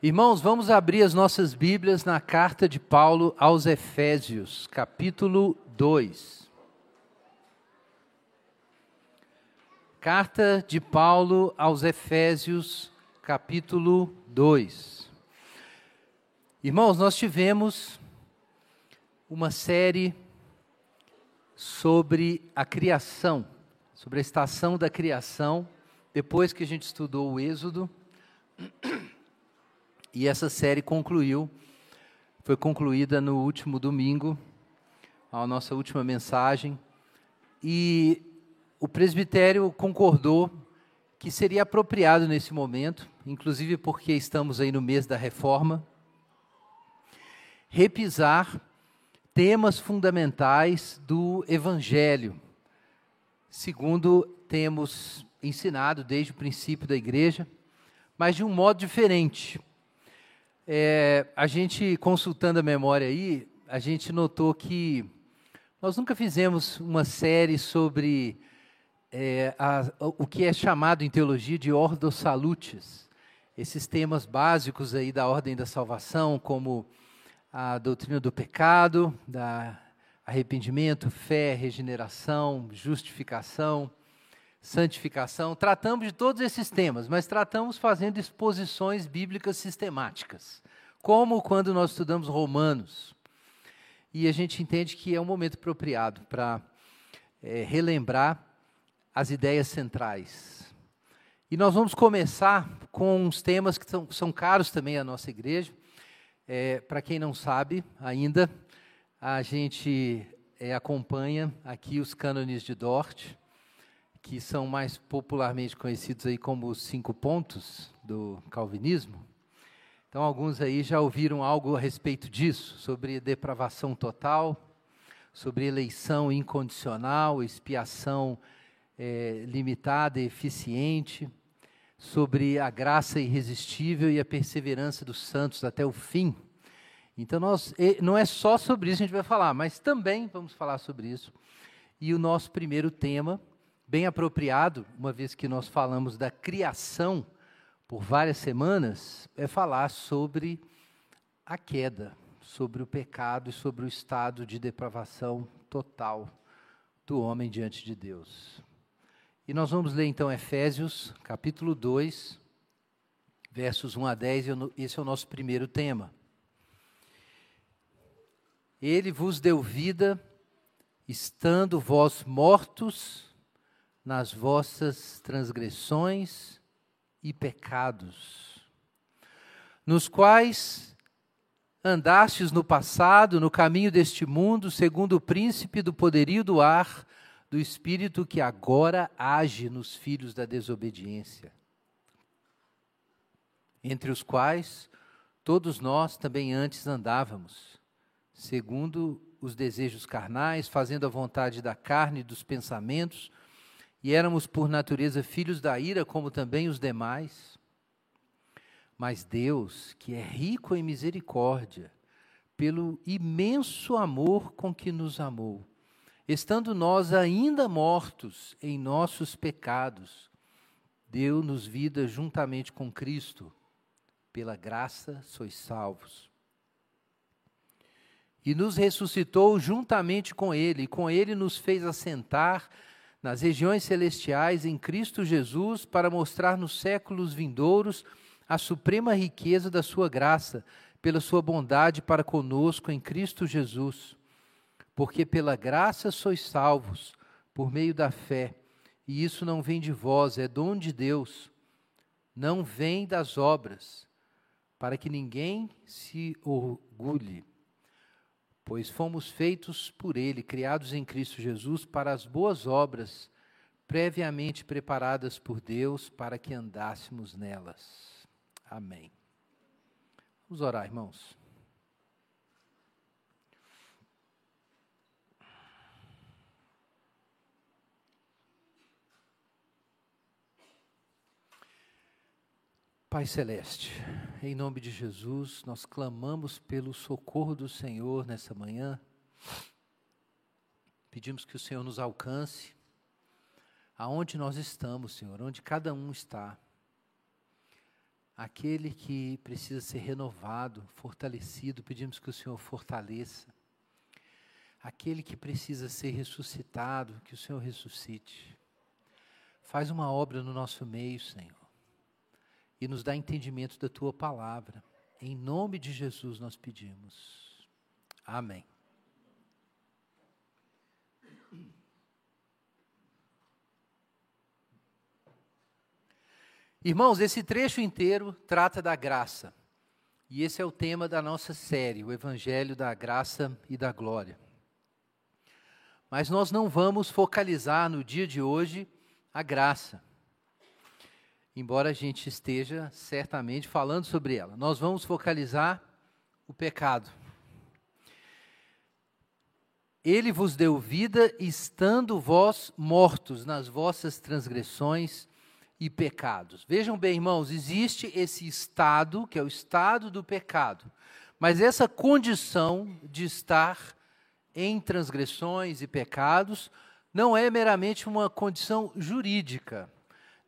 Irmãos, vamos abrir as nossas Bíblias na carta de Paulo aos Efésios, capítulo 2. Carta de Paulo aos Efésios, capítulo 2. Irmãos, nós tivemos uma série sobre a criação, sobre a estação da criação, depois que a gente estudou o Êxodo. E essa série concluiu, foi concluída no último domingo, a nossa última mensagem. E o presbitério concordou que seria apropriado nesse momento, inclusive porque estamos aí no mês da reforma, repisar temas fundamentais do Evangelho, segundo temos ensinado desde o princípio da igreja, mas de um modo diferente. É, a gente, consultando a memória aí, a gente notou que nós nunca fizemos uma série sobre é, a, o que é chamado em teologia de ordo salutes, esses temas básicos aí da ordem da salvação, como a doutrina do pecado, da arrependimento, fé, regeneração, justificação, santificação. Tratamos de todos esses temas, mas tratamos fazendo exposições bíblicas sistemáticas, como quando nós estudamos Romanos. E a gente entende que é um momento apropriado para é, relembrar as ideias centrais. E nós vamos começar com uns temas que são, são caros também à nossa igreja. É, para quem não sabe ainda, a gente é, acompanha aqui os cânones de Dort que são mais popularmente conhecidos aí como os cinco pontos do calvinismo. Então, alguns aí já ouviram algo a respeito disso, sobre depravação total, sobre eleição incondicional, expiação é, limitada e eficiente, sobre a graça irresistível e a perseverança dos santos até o fim. Então, nós, não é só sobre isso que a gente vai falar, mas também vamos falar sobre isso. E o nosso primeiro tema bem apropriado, uma vez que nós falamos da criação por várias semanas, é falar sobre a queda, sobre o pecado e sobre o estado de depravação total do homem diante de Deus. E nós vamos ler então Efésios, capítulo 2, versos 1 a 10, esse é o nosso primeiro tema. Ele vos deu vida, estando vós mortos nas vossas transgressões e pecados, nos quais andastes no passado, no caminho deste mundo, segundo o príncipe do poderio do ar, do espírito que agora age nos filhos da desobediência, entre os quais todos nós também antes andávamos, segundo os desejos carnais, fazendo a vontade da carne e dos pensamentos, e éramos por natureza filhos da ira, como também os demais. Mas Deus, que é rico em misericórdia, pelo imenso amor com que nos amou, estando nós ainda mortos em nossos pecados, deu-nos vida juntamente com Cristo. Pela graça sois salvos. E nos ressuscitou juntamente com Ele, e com Ele nos fez assentar nas regiões celestiais em Cristo Jesus, para mostrar nos séculos vindouros a suprema riqueza da Sua graça, pela Sua bondade para conosco em Cristo Jesus. Porque pela graça sois salvos, por meio da fé, e isso não vem de vós, é dom de Deus, não vem das obras, para que ninguém se orgulhe pois fomos feitos por Ele, criados em Cristo Jesus, para as boas obras, previamente preparadas por Deus para que andássemos nelas. Amém. Vamos orar, irmãos. Pai Celeste, em nome de Jesus, nós clamamos pelo socorro do Senhor nessa manhã. Pedimos que o Senhor nos alcance aonde nós estamos, Senhor, onde cada um está. aquele que precisa ser renovado, fortalecido, pedimos que o Senhor fortaleça. Aquele que precisa ser ressuscitado, que o Senhor ressuscite. Faz uma obra no nosso meio, Senhor, e nos dá entendimento da tua palavra. Em nome de Jesus nós pedimos. Amém. Irmãos, esse trecho inteiro trata da graça. E esse é o tema da nossa série, o Evangelho da Graça e da Glória. Mas nós não vamos focalizar no dia de hoje a graça. Embora a gente esteja certamente falando sobre ela, nós vamos focalizar o pecado. Ele vos deu vida, estando vós mortos nas vossas transgressões e pecados. Vejam bem, irmãos, existe esse estado, que é o estado do pecado, mas essa condição de estar em transgressões e pecados não é meramente uma condição jurídica.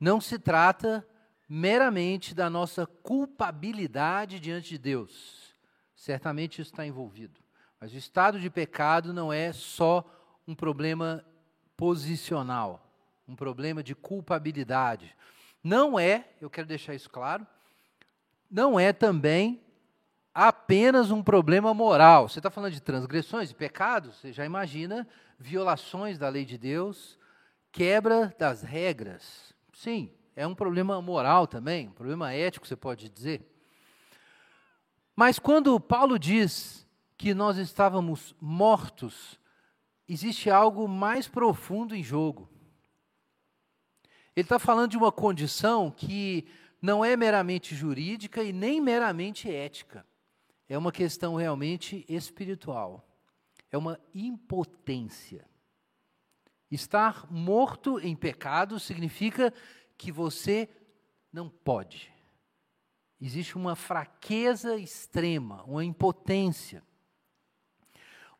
Não se trata meramente da nossa culpabilidade diante de Deus. Certamente isso está envolvido. Mas o estado de pecado não é só um problema posicional um problema de culpabilidade. Não é, eu quero deixar isso claro, não é também apenas um problema moral. Você está falando de transgressões, de pecados, você já imagina violações da lei de Deus, quebra das regras. Sim, é um problema moral também, um problema ético, você pode dizer. Mas quando Paulo diz que nós estávamos mortos, existe algo mais profundo em jogo. Ele está falando de uma condição que não é meramente jurídica e nem meramente ética. É uma questão realmente espiritual. É uma impotência. Estar morto em pecado significa que você não pode. Existe uma fraqueza extrema, uma impotência.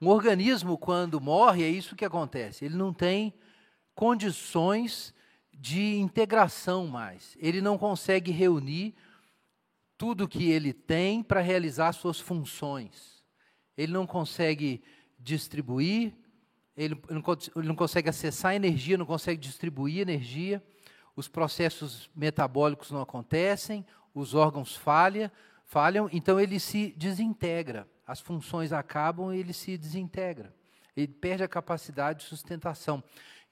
Um organismo, quando morre, é isso que acontece. Ele não tem condições de integração mais. Ele não consegue reunir tudo que ele tem para realizar suas funções. Ele não consegue distribuir, ele não, ele não consegue acessar energia, não consegue distribuir energia, os processos metabólicos não acontecem, os órgãos falha, falham, então ele se desintegra. As funções acabam e ele se desintegra. Ele perde a capacidade de sustentação.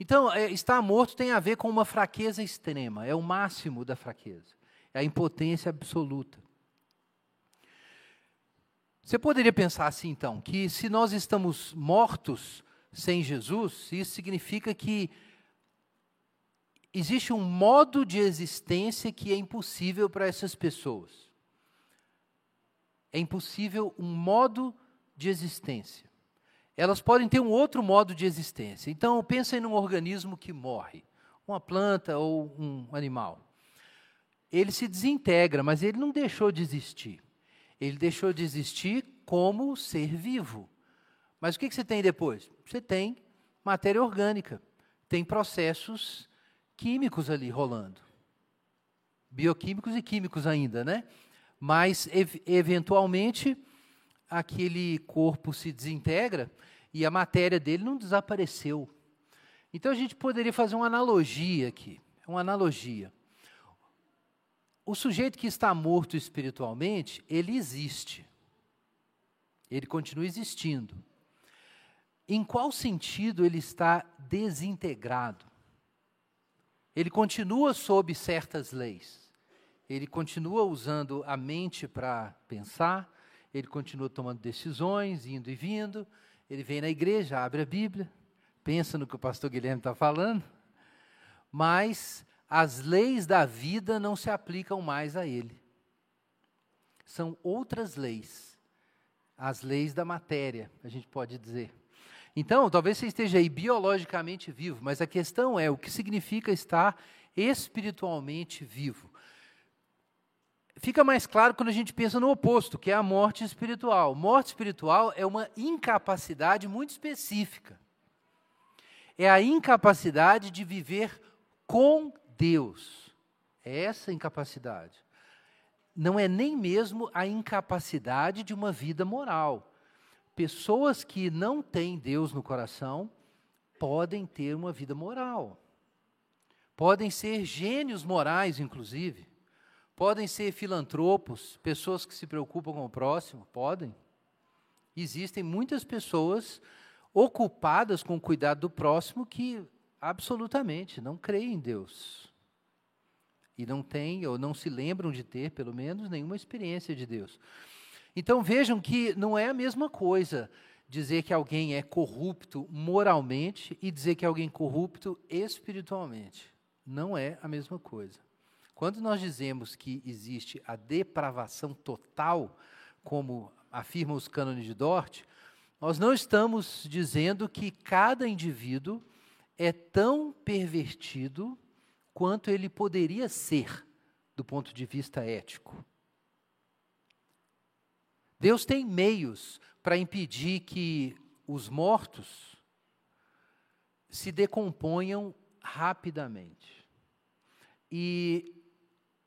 Então, é, estar morto tem a ver com uma fraqueza extrema, é o máximo da fraqueza, é a impotência absoluta. Você poderia pensar assim, então, que se nós estamos mortos sem Jesus, isso significa que existe um modo de existência que é impossível para essas pessoas. É impossível um modo de existência elas podem ter um outro modo de existência. Então, pensem num organismo que morre, uma planta ou um animal. Ele se desintegra, mas ele não deixou de existir. Ele deixou de existir como ser vivo. Mas o que você tem depois? Você tem matéria orgânica, tem processos químicos ali rolando. Bioquímicos e químicos ainda, né? Mas, ev eventualmente, aquele corpo se desintegra e a matéria dele não desapareceu. Então a gente poderia fazer uma analogia aqui, uma analogia. O sujeito que está morto espiritualmente, ele existe. Ele continua existindo. Em qual sentido ele está desintegrado? Ele continua sob certas leis. Ele continua usando a mente para pensar, ele continua tomando decisões, indo e vindo, ele vem na igreja, abre a Bíblia, pensa no que o pastor Guilherme está falando, mas as leis da vida não se aplicam mais a ele. São outras leis, as leis da matéria, a gente pode dizer. Então, talvez você esteja aí biologicamente vivo, mas a questão é o que significa estar espiritualmente vivo fica mais claro quando a gente pensa no oposto, que é a morte espiritual. Morte espiritual é uma incapacidade muito específica. É a incapacidade de viver com Deus. É essa incapacidade. não é nem mesmo a incapacidade de uma vida moral. Pessoas que não têm Deus no coração podem ter uma vida moral. Podem ser gênios morais, inclusive. Podem ser filantropos, pessoas que se preocupam com o próximo, podem. Existem muitas pessoas ocupadas com o cuidado do próximo que absolutamente não creem em Deus. E não têm, ou não se lembram de ter, pelo menos, nenhuma experiência de Deus. Então vejam que não é a mesma coisa dizer que alguém é corrupto moralmente e dizer que alguém é corrupto espiritualmente. Não é a mesma coisa. Quando nós dizemos que existe a depravação total, como afirmam os cânones de Dort, nós não estamos dizendo que cada indivíduo é tão pervertido quanto ele poderia ser do ponto de vista ético. Deus tem meios para impedir que os mortos se decomponham rapidamente. E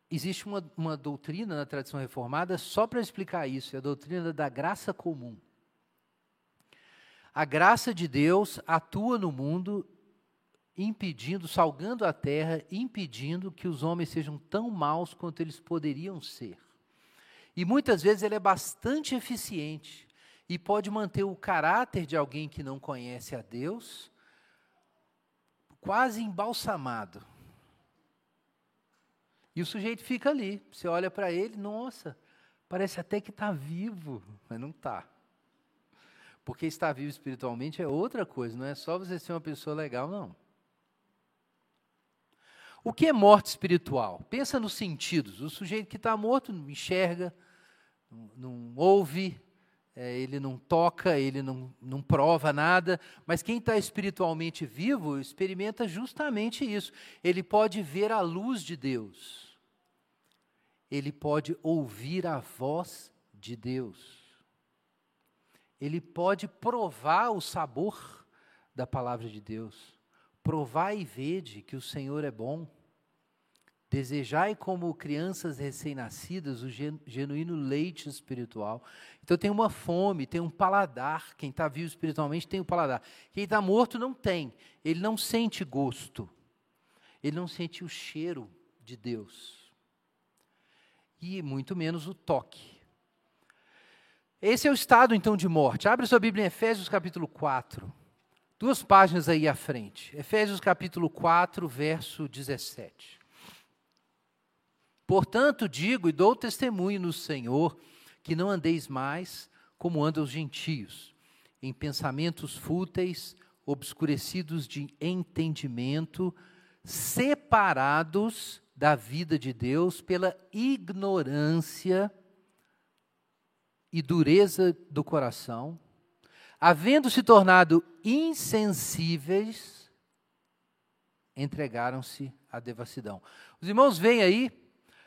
existe uma, uma doutrina na tradição reformada só para explicar isso, é a doutrina da graça comum. A graça de Deus atua no mundo impedindo, salgando a terra, impedindo que os homens sejam tão maus quanto eles poderiam ser. E muitas vezes ele é bastante eficiente e pode manter o caráter de alguém que não conhece a Deus quase embalsamado. E o sujeito fica ali. Você olha para ele, nossa, parece até que está vivo, mas não está. Porque estar vivo espiritualmente é outra coisa, não é só você ser uma pessoa legal, não. O que é morte espiritual? Pensa nos sentidos. O sujeito que está morto não enxerga, não, ouve, é, ele não toca, ele não, não prova nada, mas quem está espiritualmente vivo experimenta justamente isso. Ele pode ver a luz de Deus, ele pode ouvir a voz de Deus, ele pode provar o sabor da palavra de Deus. Provai e vede que o Senhor é bom. Desejai como crianças recém-nascidas o genuíno leite espiritual. Então tem uma fome, tem um paladar. Quem está vivo espiritualmente tem um paladar. Quem está morto não tem. Ele não sente gosto. Ele não sente o cheiro de Deus. E muito menos o toque. Esse é o estado então de morte. Abre sua Bíblia em Efésios capítulo 4. Duas páginas aí à frente. Efésios capítulo 4, verso 17. Portanto, digo e dou testemunho no Senhor que não andeis mais como andam os gentios, em pensamentos fúteis, obscurecidos de entendimento, separados da vida de Deus pela ignorância e dureza do coração, havendo se tornado insensíveis, entregaram-se à devassidão. Os irmãos veem aí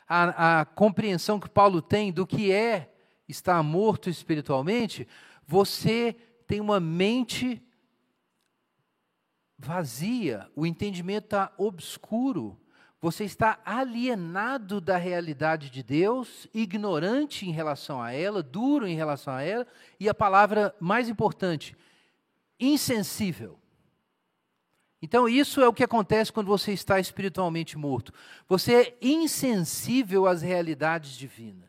a, a compreensão que Paulo tem do que é estar morto espiritualmente, você tem uma mente vazia, o entendimento está obscuro, você está alienado da realidade de Deus, ignorante em relação a ela, duro em relação a ela, e a palavra mais importante, insensível. Então, isso é o que acontece quando você está espiritualmente morto. Você é insensível às realidades divinas.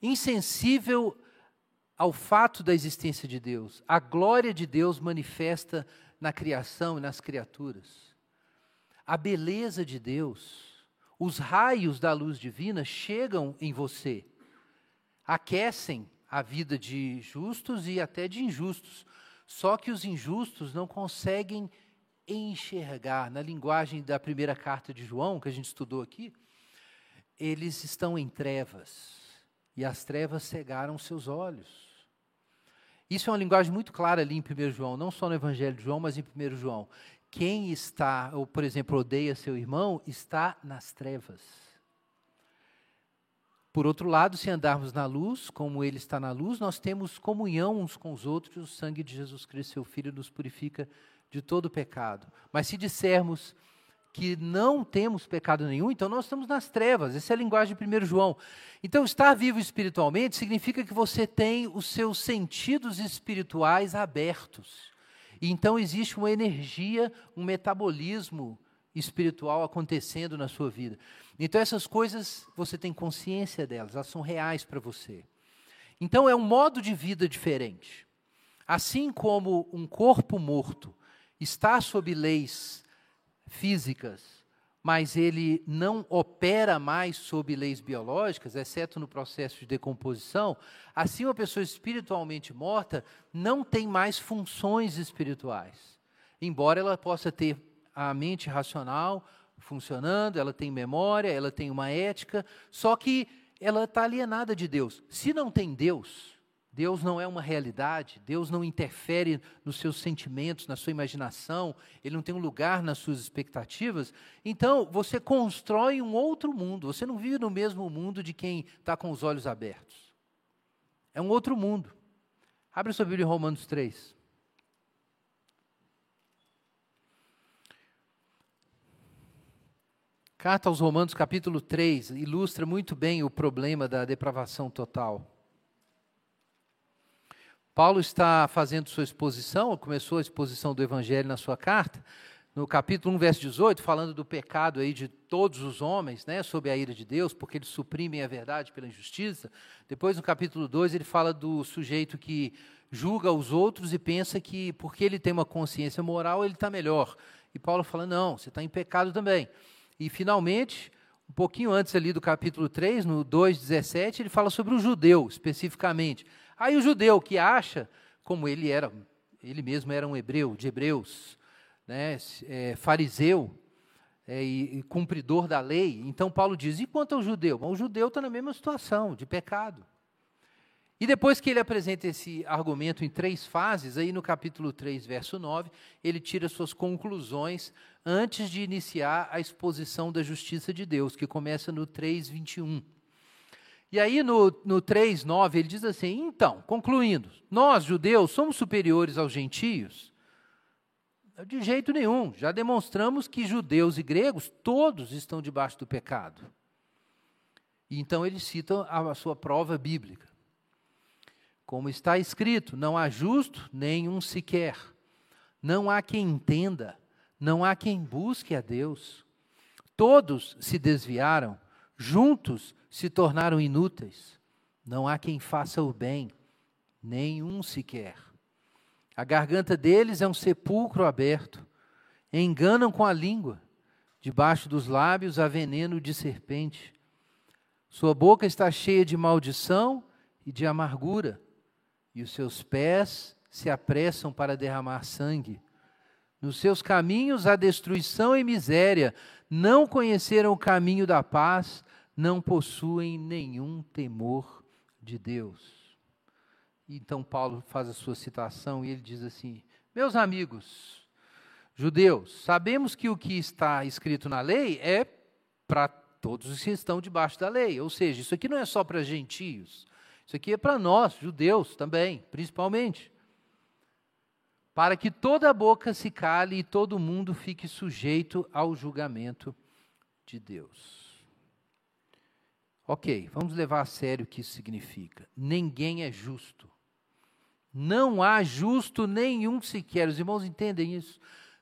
Insensível ao fato da existência de Deus. A glória de Deus manifesta na criação e nas criaturas. A beleza de Deus, os raios da luz divina chegam em você, aquecem a vida de justos e até de injustos, só que os injustos não conseguem enxergar. Na linguagem da primeira carta de João, que a gente estudou aqui, eles estão em trevas. E as trevas cegaram seus olhos. Isso é uma linguagem muito clara ali em 1 João, não só no Evangelho de João, mas em 1 João. Quem está, ou por exemplo, odeia seu irmão, está nas trevas. Por outro lado, se andarmos na luz, como Ele está na luz, nós temos comunhão uns com os outros, o sangue de Jesus Cristo, seu Filho, nos purifica de todo pecado. Mas se dissermos que não temos pecado nenhum, então nós estamos nas trevas. Essa é a linguagem de 1 João. Então, estar vivo espiritualmente significa que você tem os seus sentidos espirituais abertos. E então existe uma energia, um metabolismo espiritual acontecendo na sua vida. Então, essas coisas, você tem consciência delas, elas são reais para você. Então, é um modo de vida diferente. Assim como um corpo morto está sob leis físicas, mas ele não opera mais sob leis biológicas, exceto no processo de decomposição, assim uma pessoa espiritualmente morta não tem mais funções espirituais. Embora ela possa ter a mente racional funcionando, ela tem memória, ela tem uma ética, só que ela está alienada de Deus. Se não tem Deus, Deus não é uma realidade, Deus não interfere nos seus sentimentos, na sua imaginação, Ele não tem um lugar nas suas expectativas. Então, você constrói um outro mundo, você não vive no mesmo mundo de quem está com os olhos abertos. É um outro mundo. Abre sua Bíblia em Romanos 3. Carta aos Romanos, capítulo 3, ilustra muito bem o problema da depravação total. Paulo está fazendo sua exposição, começou a exposição do Evangelho na sua carta, no capítulo 1, verso 18, falando do pecado aí de todos os homens, né, sob a ira de Deus, porque eles suprimem a verdade pela injustiça. Depois, no capítulo 2, ele fala do sujeito que julga os outros e pensa que porque ele tem uma consciência moral, ele está melhor. E Paulo fala: não, você está em pecado também. E, finalmente, um pouquinho antes ali do capítulo 3, no 2,17, ele fala sobre o judeu, especificamente. Aí o judeu que acha, como ele era, ele mesmo era um hebreu, de hebreus, né, é, fariseu é, e, e, cumpridor da lei, então Paulo diz: e quanto ao judeu? Bom, o judeu está na mesma situação, de pecado. E depois que ele apresenta esse argumento em três fases, aí no capítulo 3, verso 9, ele tira suas conclusões antes de iniciar a exposição da justiça de Deus, que começa no 3, 21. E aí no, no 3, 9, ele diz assim: então, concluindo, nós judeus somos superiores aos gentios? De jeito nenhum, já demonstramos que judeus e gregos todos estão debaixo do pecado. E então ele cita a sua prova bíblica. Como está escrito: não há justo nenhum sequer, não há quem entenda, não há quem busque a Deus. Todos se desviaram, juntos se tornaram inúteis. Não há quem faça o bem, nenhum sequer. A garganta deles é um sepulcro aberto. Enganam com a língua. Debaixo dos lábios há veneno de serpente. Sua boca está cheia de maldição e de amargura, e os seus pés se apressam para derramar sangue. Nos seus caminhos há destruição e miséria. Não conheceram o caminho da paz, não possuem nenhum temor de Deus. Então Paulo faz a sua citação e ele diz assim: Meus amigos, judeus, sabemos que o que está escrito na lei é para todos os que estão debaixo da lei, ou seja, isso aqui não é só para gentios, isso aqui é para nós, judeus também, principalmente. Para que toda boca se cale e todo mundo fique sujeito ao julgamento de Deus. Ok, vamos levar a sério o que isso significa. Ninguém é justo. Não há justo nenhum sequer. Os irmãos entendem isso?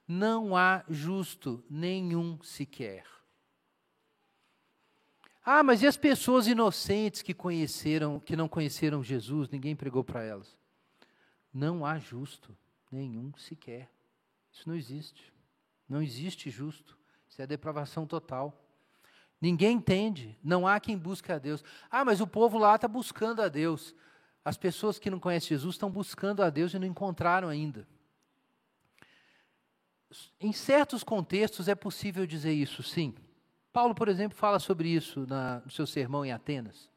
Não há justo nenhum sequer. Ah, mas e as pessoas inocentes que conheceram, que não conheceram Jesus, ninguém pregou para elas? Não há justo nenhum sequer. Isso não existe. Não existe justo. Isso é depravação total. Ninguém entende, não há quem busque a Deus. Ah, mas o povo lá está buscando a Deus. As pessoas que não conhecem Jesus estão buscando a Deus e não encontraram ainda. Em certos contextos é possível dizer isso, sim. Paulo, por exemplo, fala sobre isso na, no seu sermão em Atenas.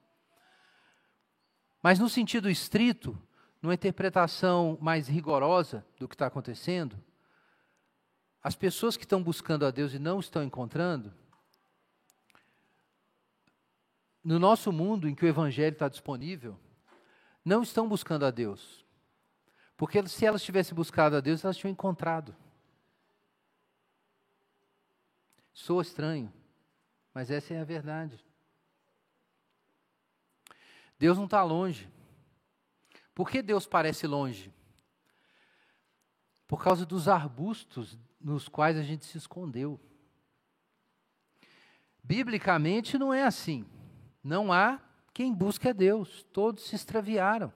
Mas no sentido estrito, numa interpretação mais rigorosa do que está acontecendo, as pessoas que estão buscando a Deus e não estão encontrando, no nosso mundo em que o Evangelho está disponível, não estão buscando a Deus. Porque se elas tivessem buscado a Deus, elas tinham encontrado. Sou estranho, mas essa é a verdade. Deus não está longe. Por que Deus parece longe? Por causa dos arbustos nos quais a gente se escondeu. Biblicamente não é assim. Não há quem busque a Deus, todos se extraviaram.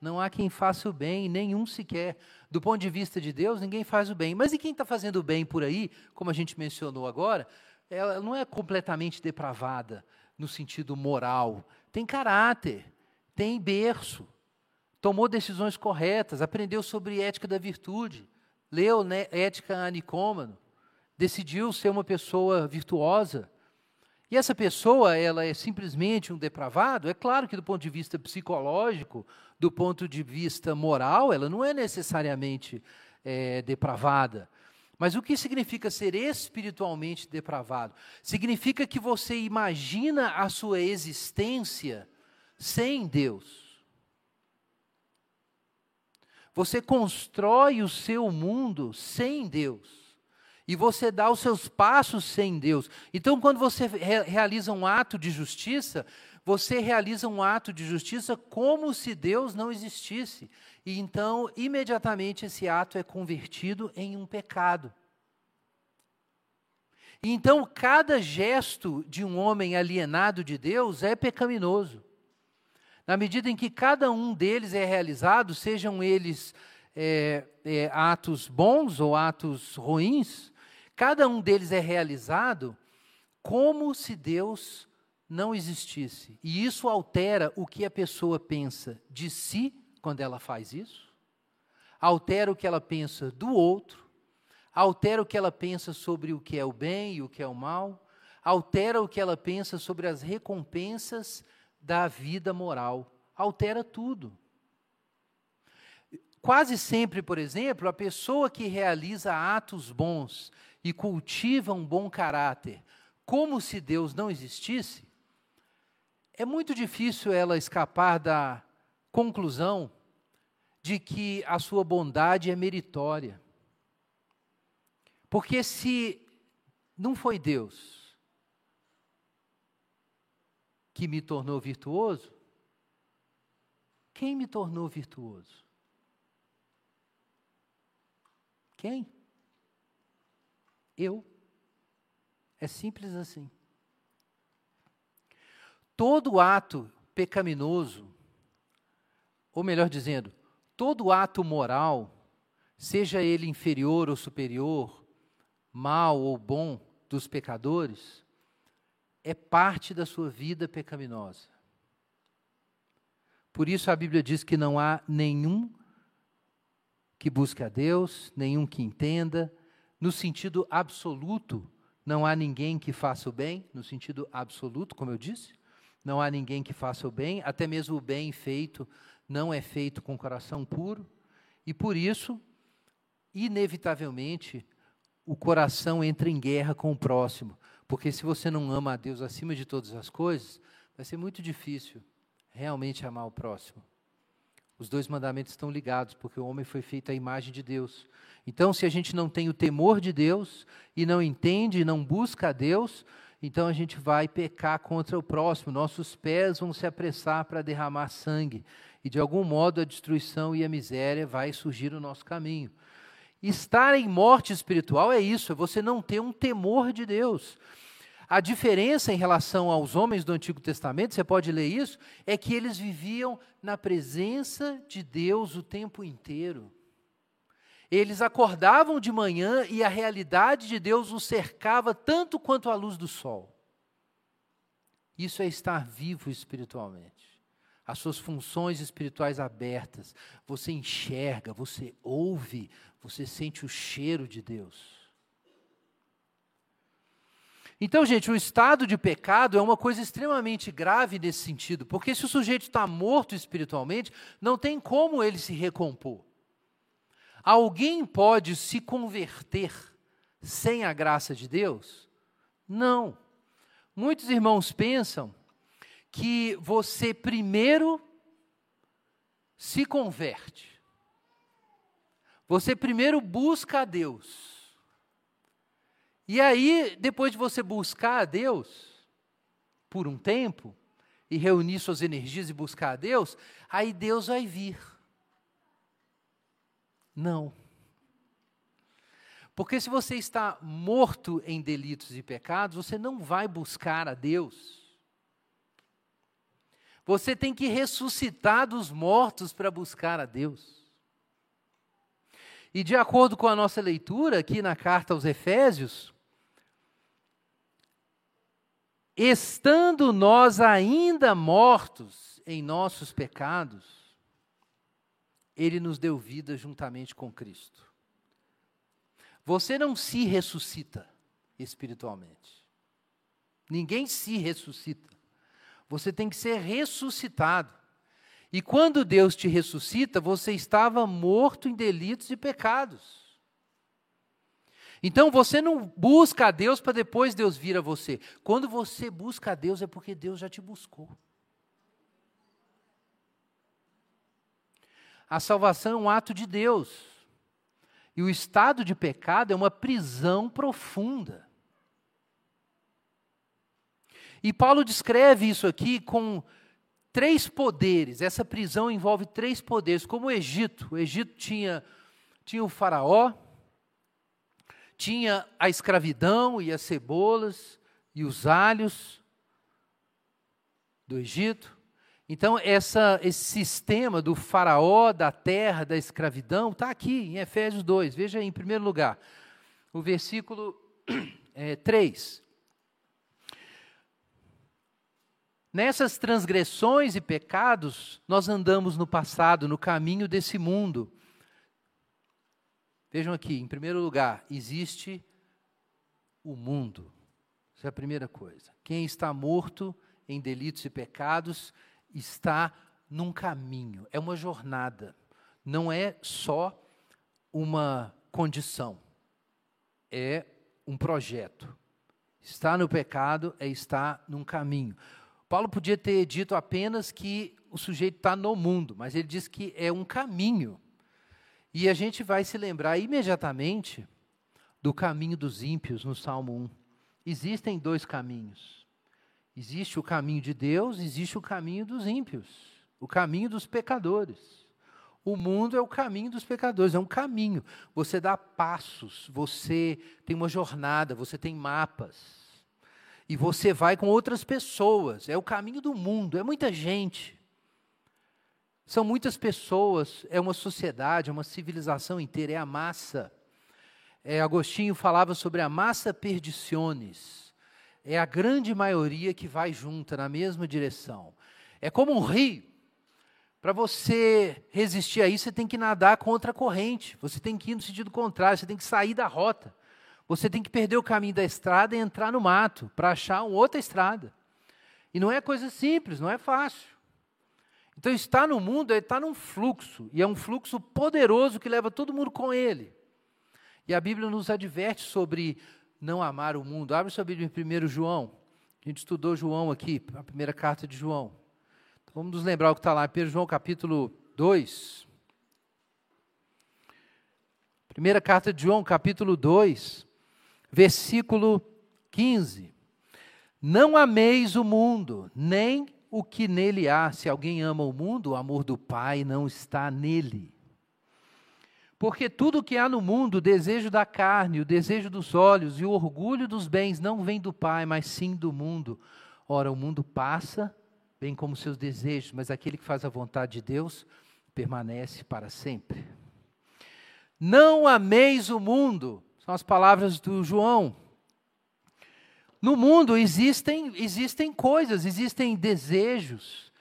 Não há quem faça o bem, nenhum sequer. Do ponto de vista de Deus, ninguém faz o bem. Mas e quem está fazendo o bem por aí, como a gente mencionou agora, ela não é completamente depravada no sentido moral. Tem caráter, tem berço, tomou decisões corretas, aprendeu sobre ética da virtude, leu né, ética a Nicômano, decidiu ser uma pessoa virtuosa. E essa pessoa, ela é simplesmente um depravado? É claro que do ponto de vista psicológico, do ponto de vista moral, ela não é necessariamente é, depravada. Mas o que significa ser espiritualmente depravado? Significa que você imagina a sua existência sem Deus. Você constrói o seu mundo sem Deus. E você dá os seus passos sem Deus. Então, quando você re realiza um ato de justiça, você realiza um ato de justiça como se Deus não existisse. E então, imediatamente, esse ato é convertido em um pecado. Então, cada gesto de um homem alienado de Deus é pecaminoso. Na medida em que cada um deles é realizado, sejam eles é, é, atos bons ou atos ruins, Cada um deles é realizado como se Deus não existisse. E isso altera o que a pessoa pensa de si quando ela faz isso, altera o que ela pensa do outro, altera o que ela pensa sobre o que é o bem e o que é o mal, altera o que ela pensa sobre as recompensas da vida moral, altera tudo. Quase sempre, por exemplo, a pessoa que realiza atos bons e cultiva um bom caráter, como se Deus não existisse, é muito difícil ela escapar da conclusão de que a sua bondade é meritória. Porque se não foi Deus que me tornou virtuoso, quem me tornou virtuoso? Quem? Eu. É simples assim. Todo ato pecaminoso, ou melhor dizendo, todo ato moral, seja ele inferior ou superior, mal ou bom dos pecadores, é parte da sua vida pecaminosa. Por isso a Bíblia diz que não há nenhum que busque a Deus, nenhum que entenda, no sentido absoluto, não há ninguém que faça o bem, no sentido absoluto, como eu disse, não há ninguém que faça o bem, até mesmo o bem feito não é feito com coração puro, e por isso, inevitavelmente, o coração entra em guerra com o próximo, porque se você não ama a Deus acima de todas as coisas, vai ser muito difícil realmente amar o próximo. Os dois mandamentos estão ligados, porque o homem foi feito à imagem de Deus. Então, se a gente não tem o temor de Deus e não entende e não busca a Deus, então a gente vai pecar contra o próximo. Nossos pés vão se apressar para derramar sangue e de algum modo a destruição e a miséria vai surgir no nosso caminho. Estar em morte espiritual é isso, é você não ter um temor de Deus. A diferença em relação aos homens do Antigo Testamento, você pode ler isso, é que eles viviam na presença de Deus o tempo inteiro. Eles acordavam de manhã e a realidade de Deus os cercava tanto quanto a luz do sol. Isso é estar vivo espiritualmente. As suas funções espirituais abertas. Você enxerga, você ouve, você sente o cheiro de Deus. Então, gente, o estado de pecado é uma coisa extremamente grave nesse sentido, porque se o sujeito está morto espiritualmente, não tem como ele se recompor. Alguém pode se converter sem a graça de Deus? Não. Muitos irmãos pensam que você primeiro se converte. Você primeiro busca a Deus E aí, depois de você buscar a Deus, por um tempo, e reunir suas energias e buscar a Deus, aí Deus vai vir. Não. Porque se você está morto em delitos e pecados, você não vai buscar a Deus. Você tem que ressuscitar dos mortos para buscar a Deus. E de acordo com a nossa leitura aqui na carta aos Efésios, estando nós ainda mortos em nossos pecados, Ele nos deu vida juntamente com Cristo. Você não se ressuscita espiritualmente. Ninguém se ressuscita. Você tem que ser ressuscitado. E quando Deus te ressuscita, você estava morto em delitos e pecados. Então você não busca a Deus para depois Deus vir a você. Quando você busca a Deus é porque Deus já te buscou. A salvação é um ato de Deus. E o estado de pecado é uma prisão profunda. E Paulo descreve isso aqui com três poderes. Essa prisão envolve três poderes, como o Egito. O Egito tinha, tinha o faraó, tinha a escravidão e as cebolas e os alhos do Egito. Então, essa, esse sistema do faraó, da terra, da escravidão, está aqui em Efésios 2. Veja aí, em primeiro lugar, o versículo é, 3. Nessas transgressões e pecados, nós andamos no passado, no caminho desse mundo. Vejam aqui, em primeiro lugar, existe o mundo. Essa é a primeira coisa. Quem está morto em delitos e pecados está num caminho, é uma jornada, não é só uma condição, é um projeto. Estar no pecado é estar num caminho. Paulo podia ter dito apenas que o sujeito está no mundo, mas ele diz que é um caminho. E a gente vai se lembrar imediatamente do caminho dos ímpios no Salmo 1. Existem dois caminhos. Existe o caminho de Deus, existe o caminho dos ímpios, o caminho dos pecadores. O mundo é o caminho dos pecadores, é um caminho. Você dá passos, você tem uma jornada, você tem mapas. E você vai com outras pessoas. É o caminho do mundo, é muita gente. São muitas pessoas, é uma sociedade, é uma civilização inteira, é a massa. É, Agostinho falava sobre a massa perdiciones é a grande maioria que vai junta na mesma direção. É como um rio. Para você resistir a isso, você tem que nadar contra a corrente. Você tem que ir no sentido contrário, você tem que sair da rota. Você tem que perder o caminho da estrada e entrar no mato para achar uma outra estrada. E não é coisa simples, não é fácil. Então, estar no mundo é estar num fluxo, e é um fluxo poderoso que leva todo mundo com ele. E a Bíblia nos adverte sobre não amar o mundo. Abre sua Bíblia em 1 João. A gente estudou João aqui, a primeira carta de João. Então, vamos nos lembrar o que está lá, 1 João capítulo 2. Primeira carta de João, capítulo 2, versículo 15. Não ameis o mundo, nem o que nele há. Se alguém ama o mundo, o amor do Pai não está nele. Porque tudo que há no mundo, o desejo da carne, o desejo dos olhos e o orgulho dos bens não vem do Pai, mas sim do mundo. Ora, o mundo passa, bem como seus desejos, mas aquele que faz a vontade de Deus permanece para sempre. Não ameis o mundo, são as palavras do João. No mundo existem, existem coisas, existem desejos,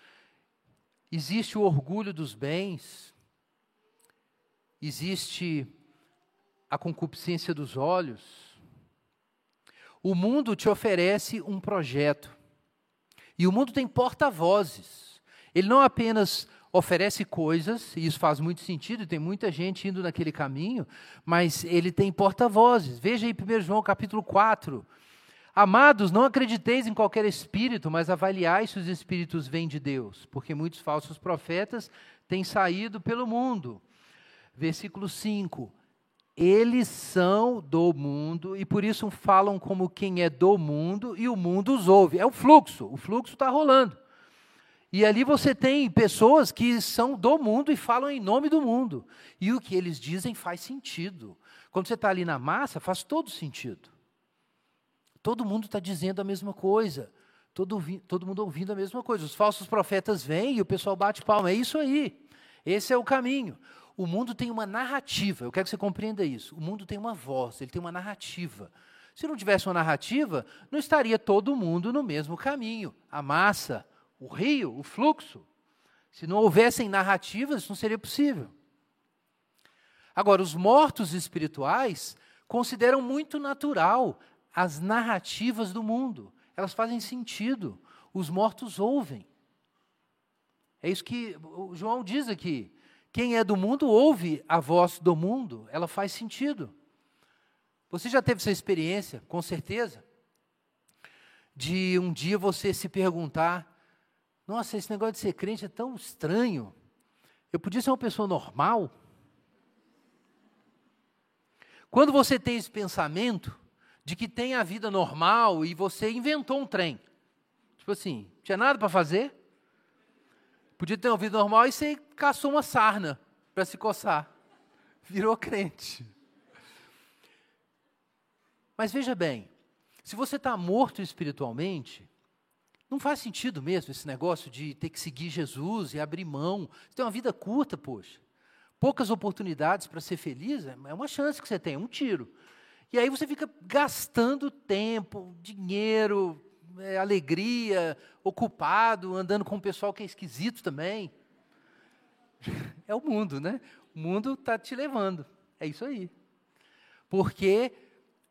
existe o orgulho dos bens, existe a concupiscência dos olhos. O mundo te oferece um projeto. E o mundo tem porta-vozes. Ele não apenas oferece coisas, e isso faz muito sentido, tem muita gente indo naquele caminho, mas ele tem porta-vozes. Veja aí 1 João capítulo 4. Amados, não acrediteis em qualquer espírito, mas avaliai se os espíritos vêm de Deus, porque muitos falsos profetas têm saído pelo mundo. Versículo 5: eles são do mundo e por isso falam como quem é do mundo e o mundo os ouve. É o fluxo, o fluxo está rolando. E ali você tem pessoas que são do mundo e falam em nome do mundo. E o que eles dizem faz sentido. Quando você está ali na massa, faz todo sentido. Todo mundo está dizendo a mesma coisa. Todo, todo mundo ouvindo a mesma coisa. Os falsos profetas vêm e o pessoal bate palma. É isso aí. Esse é o caminho. O mundo tem uma narrativa, eu quero que você compreenda isso. O mundo tem uma voz, ele tem uma narrativa. Se não tivesse uma narrativa, não estaria todo mundo no mesmo caminho. A massa, o rio, o fluxo. Se não houvessem narrativas, isso não seria possível. Agora, os mortos espirituais consideram muito natural as narrativas do mundo. Elas fazem sentido. Os mortos ouvem. É isso que João diz aqui. Quem é do mundo ouve a voz do mundo, ela faz sentido. Você já teve essa experiência, com certeza, de um dia você se perguntar: nossa, esse negócio de ser crente é tão estranho. Eu podia ser uma pessoa normal? Quando você tem esse pensamento de que tem a vida normal e você inventou um trem, tipo assim, tinha nada para fazer, Podia ter uma vida normal e você caçou uma sarna para se coçar. Virou crente. Mas veja bem, se você está morto espiritualmente, não faz sentido mesmo esse negócio de ter que seguir Jesus e abrir mão. Você tem uma vida curta, poxa. Poucas oportunidades para ser feliz, é uma chance que você tem, um tiro. E aí você fica gastando tempo, dinheiro, é, alegria, ocupado, andando com um pessoal que é esquisito também. É o mundo, né? O mundo está te levando. É isso aí. Porque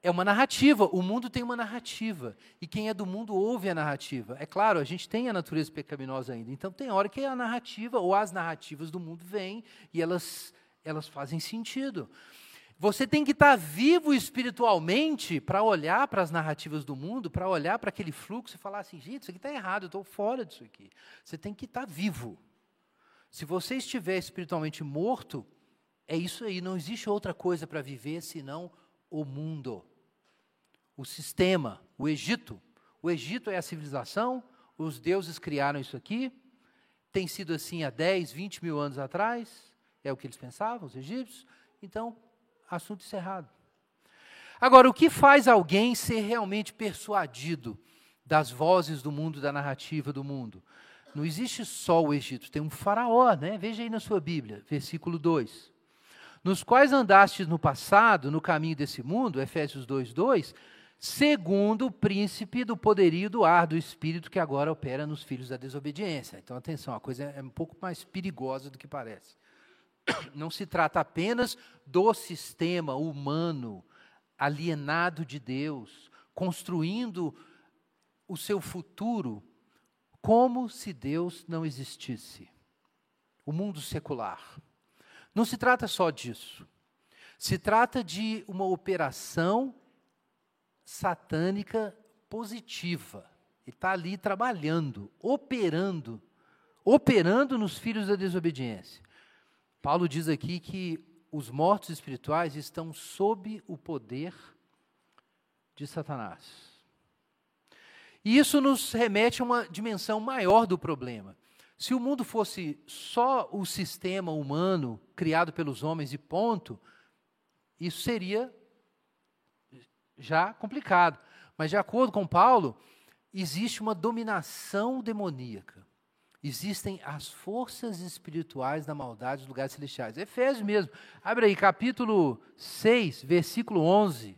é uma narrativa, o mundo tem uma narrativa. E quem é do mundo ouve a narrativa. É claro, a gente tem a natureza pecaminosa ainda. Então tem hora que a narrativa, ou as narrativas do mundo vêm e elas, elas fazem sentido. Você tem que estar vivo espiritualmente para olhar para as narrativas do mundo, para olhar para aquele fluxo e falar assim: gente, isso aqui está errado, eu estou fora disso aqui. Você tem que estar vivo. Se você estiver espiritualmente morto, é isso aí, não existe outra coisa para viver senão o mundo, o sistema, o Egito. O Egito é a civilização, os deuses criaram isso aqui, tem sido assim há 10, 20 mil anos atrás, é o que eles pensavam, os egípcios. Então, assunto encerrado. Agora, o que faz alguém ser realmente persuadido das vozes do mundo, da narrativa do mundo? Não existe só o Egito, tem um faraó, né? Veja aí na sua Bíblia, versículo 2. Nos quais andastes no passado, no caminho desse mundo, Efésios 2, 2, segundo o príncipe do poderio do ar, do espírito que agora opera nos filhos da desobediência. Então, atenção, a coisa é um pouco mais perigosa do que parece. Não se trata apenas do sistema humano alienado de Deus, construindo o seu futuro como se Deus não existisse. O mundo secular. Não se trata só disso. Se trata de uma operação satânica positiva. Ele está ali trabalhando, operando, operando nos filhos da desobediência. Paulo diz aqui que os mortos espirituais estão sob o poder de Satanás. E isso nos remete a uma dimensão maior do problema. Se o mundo fosse só o sistema humano criado pelos homens e ponto, isso seria já complicado. Mas, de acordo com Paulo, existe uma dominação demoníaca existem as forças espirituais da maldade dos lugares celestiais. Efésios mesmo. Abre aí, capítulo 6, versículo 11.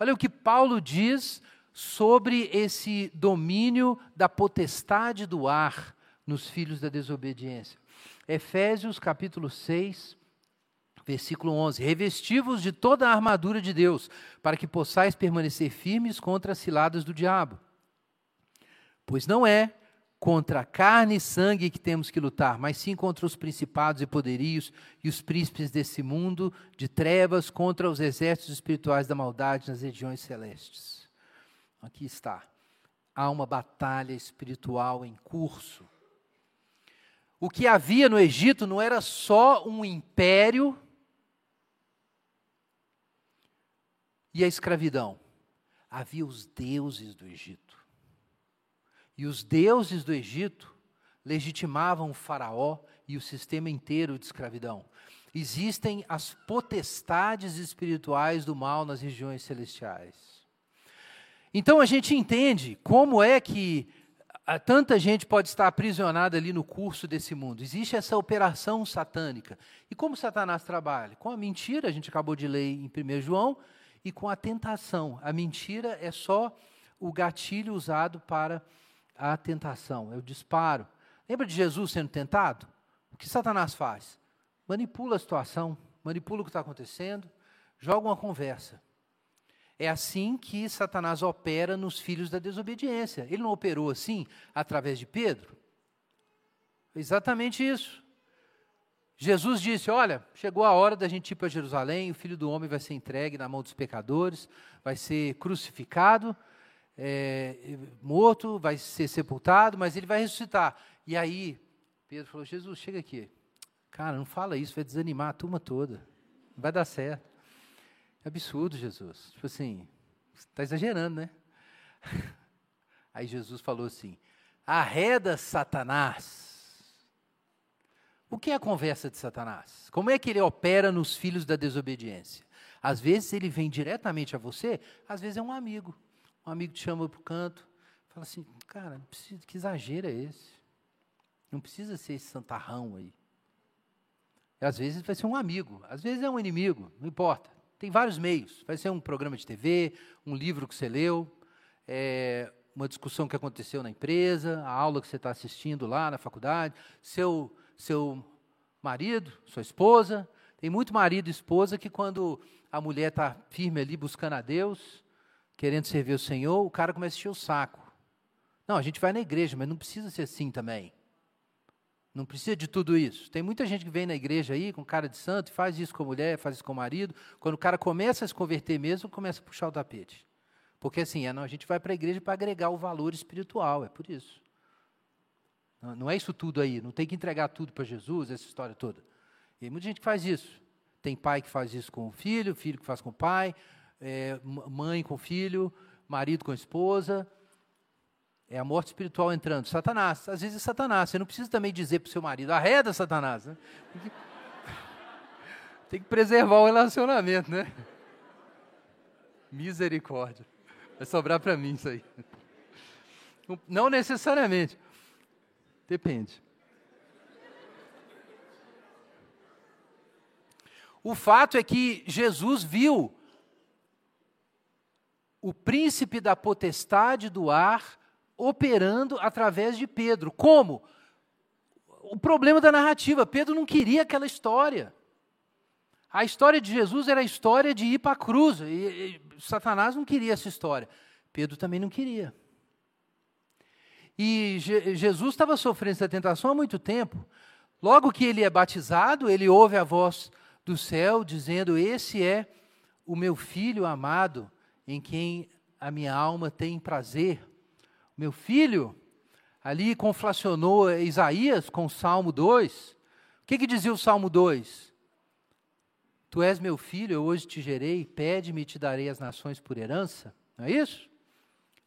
Olha o que Paulo diz sobre esse domínio da potestade do ar nos filhos da desobediência. Efésios capítulo 6, versículo 11: Revestivos de toda a armadura de Deus, para que possais permanecer firmes contra as ciladas do diabo. Pois não é contra carne e sangue que temos que lutar, mas sim contra os principados e poderios e os príncipes desse mundo de trevas, contra os exércitos espirituais da maldade nas regiões celestes. Aqui está. Há uma batalha espiritual em curso. O que havia no Egito não era só um império e a escravidão? Havia os deuses do Egito. E os deuses do Egito legitimavam o faraó e o sistema inteiro de escravidão. Existem as potestades espirituais do mal nas regiões celestiais. Então a gente entende como é que tanta gente pode estar aprisionada ali no curso desse mundo. Existe essa operação satânica. E como Satanás trabalha? Com a mentira, a gente acabou de ler em 1 João, e com a tentação. A mentira é só o gatilho usado para a tentação, é o disparo. Lembra de Jesus sendo tentado? O que Satanás faz? Manipula a situação, manipula o que está acontecendo, joga uma conversa. É assim que Satanás opera nos filhos da desobediência. Ele não operou assim através de Pedro? Exatamente isso. Jesus disse: Olha, chegou a hora da gente ir para Jerusalém, o filho do homem vai ser entregue na mão dos pecadores, vai ser crucificado, é, morto, vai ser sepultado, mas ele vai ressuscitar. E aí, Pedro falou: Jesus, chega aqui. Cara, não fala isso, vai desanimar a turma toda. Não vai dar certo. É absurdo, Jesus. Tipo assim, está exagerando, né? Aí Jesus falou assim: arreda Satanás o que é a conversa de Satanás? Como é que ele opera nos filhos da desobediência? Às vezes ele vem diretamente a você, às vezes é um amigo. Um amigo te chama para o canto, fala assim, cara, precisa, que exagero é esse? Não precisa ser esse santarrão aí. E às vezes vai ser um amigo, às vezes é um inimigo, não importa. Tem vários meios. Vai ser um programa de TV, um livro que você leu, é, uma discussão que aconteceu na empresa, a aula que você está assistindo lá na faculdade, seu seu marido, sua esposa. Tem muito marido e esposa que, quando a mulher está firme ali buscando a Deus, querendo servir o Senhor, o cara começa a encher o saco. Não, a gente vai na igreja, mas não precisa ser assim também. Não precisa de tudo isso. Tem muita gente que vem na igreja aí com cara de santo, faz isso com a mulher, faz isso com o marido. Quando o cara começa a se converter mesmo, começa a puxar o tapete. Porque assim, é, não, a gente vai para a igreja para agregar o valor espiritual, é por isso. Não é isso tudo aí, não tem que entregar tudo para Jesus, essa história toda. E muita gente que faz isso. Tem pai que faz isso com o filho, filho que faz com o pai, é, mãe com filho, marido com esposa. É a morte espiritual entrando. Satanás, às vezes é Satanás. Você não precisa também dizer para o seu marido, arreda Satanás. Né? Tem, que, tem que preservar o relacionamento, né? Misericórdia. Vai sobrar para mim isso aí. Não necessariamente. Depende. O fato é que Jesus viu o príncipe da potestade do ar operando através de Pedro. Como? O problema da narrativa, Pedro não queria aquela história. A história de Jesus era a história de ir para a cruz. E, e, Satanás não queria essa história. Pedro também não queria. E Je Jesus estava sofrendo essa tentação há muito tempo. Logo que ele é batizado, ele ouve a voz do céu dizendo: Esse é o meu filho amado, em quem a minha alma tem prazer. Meu filho, ali conflacionou Isaías com o Salmo 2. O que, que dizia o Salmo 2? Tu és meu filho, eu hoje te gerei, pede-me e te darei as nações por herança. Não é isso?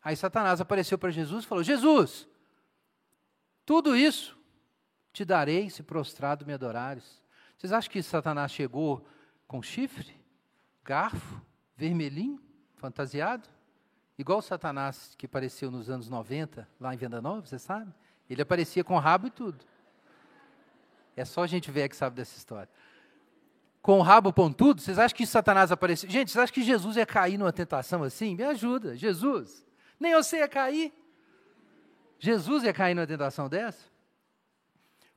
Aí Satanás apareceu para Jesus e falou: Jesus, tudo isso te darei se prostrado me adorares. Vocês acham que Satanás chegou com chifre, garfo, vermelhinho, fantasiado? Igual o Satanás que apareceu nos anos 90, lá em Venda Nova, você sabe? Ele aparecia com rabo e tudo. É só a gente ver que sabe dessa história. Com o rabo pontudo, vocês acham que Satanás apareceu? Gente, vocês acham que Jesus ia cair numa tentação assim? Me ajuda, Jesus. Nem você ia cair. Jesus ia cair numa tentação dessa?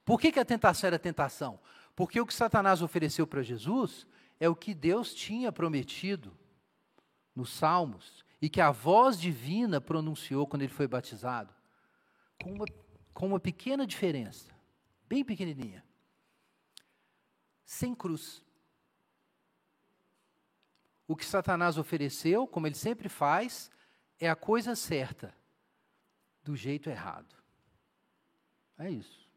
Por que, que a tentação era tentação? Porque o que Satanás ofereceu para Jesus é o que Deus tinha prometido nos Salmos e que a voz divina pronunciou quando ele foi batizado, com uma, com uma pequena diferença, bem pequenininha. Sem cruz. O que Satanás ofereceu, como ele sempre faz, é a coisa certa, do jeito errado. É isso.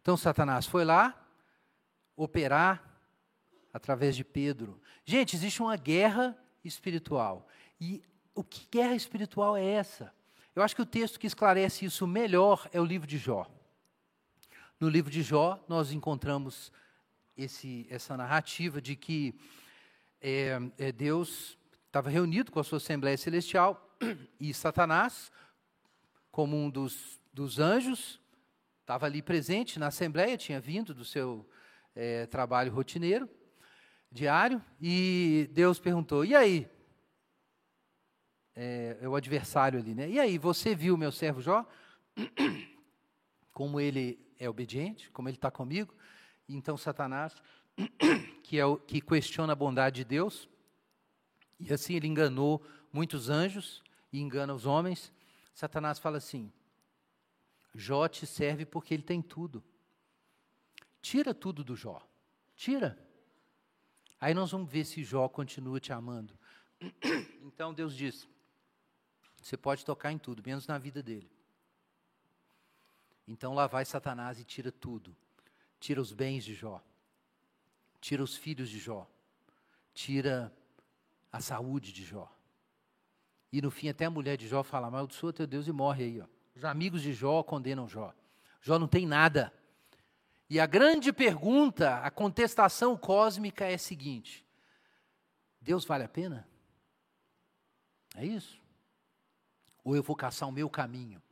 Então Satanás foi lá operar através de Pedro. Gente, existe uma guerra espiritual. E o que guerra espiritual é essa? Eu acho que o texto que esclarece isso melhor é o livro de Jó. No livro de Jó, nós encontramos esse, essa narrativa de que é, é, Deus estava reunido com a sua Assembleia Celestial e Satanás, como um dos, dos anjos, estava ali presente na Assembleia, tinha vindo do seu é, trabalho rotineiro, diário, e Deus perguntou: e aí? é, é o adversário ali, né? E aí, você viu meu servo Jó? Como ele é obediente, como ele está comigo? Então, Satanás, que, é o, que questiona a bondade de Deus, e assim ele enganou muitos anjos e engana os homens. Satanás fala assim: Jó te serve porque ele tem tudo. Tira tudo do Jó. Tira. Aí nós vamos ver se Jó continua te amando. Então Deus diz: você pode tocar em tudo, menos na vida dele. Então lá vai Satanás e tira tudo. Tira os bens de Jó. Tira os filhos de Jó. Tira a saúde de Jó. E no fim até a mulher de Jó fala, amaldiçoa teu Deus e morre aí. Ó. Os amigos de Jó condenam Jó. Jó não tem nada. E a grande pergunta, a contestação cósmica é a seguinte: Deus vale a pena? É isso? ou eu vou caçar o meu caminho.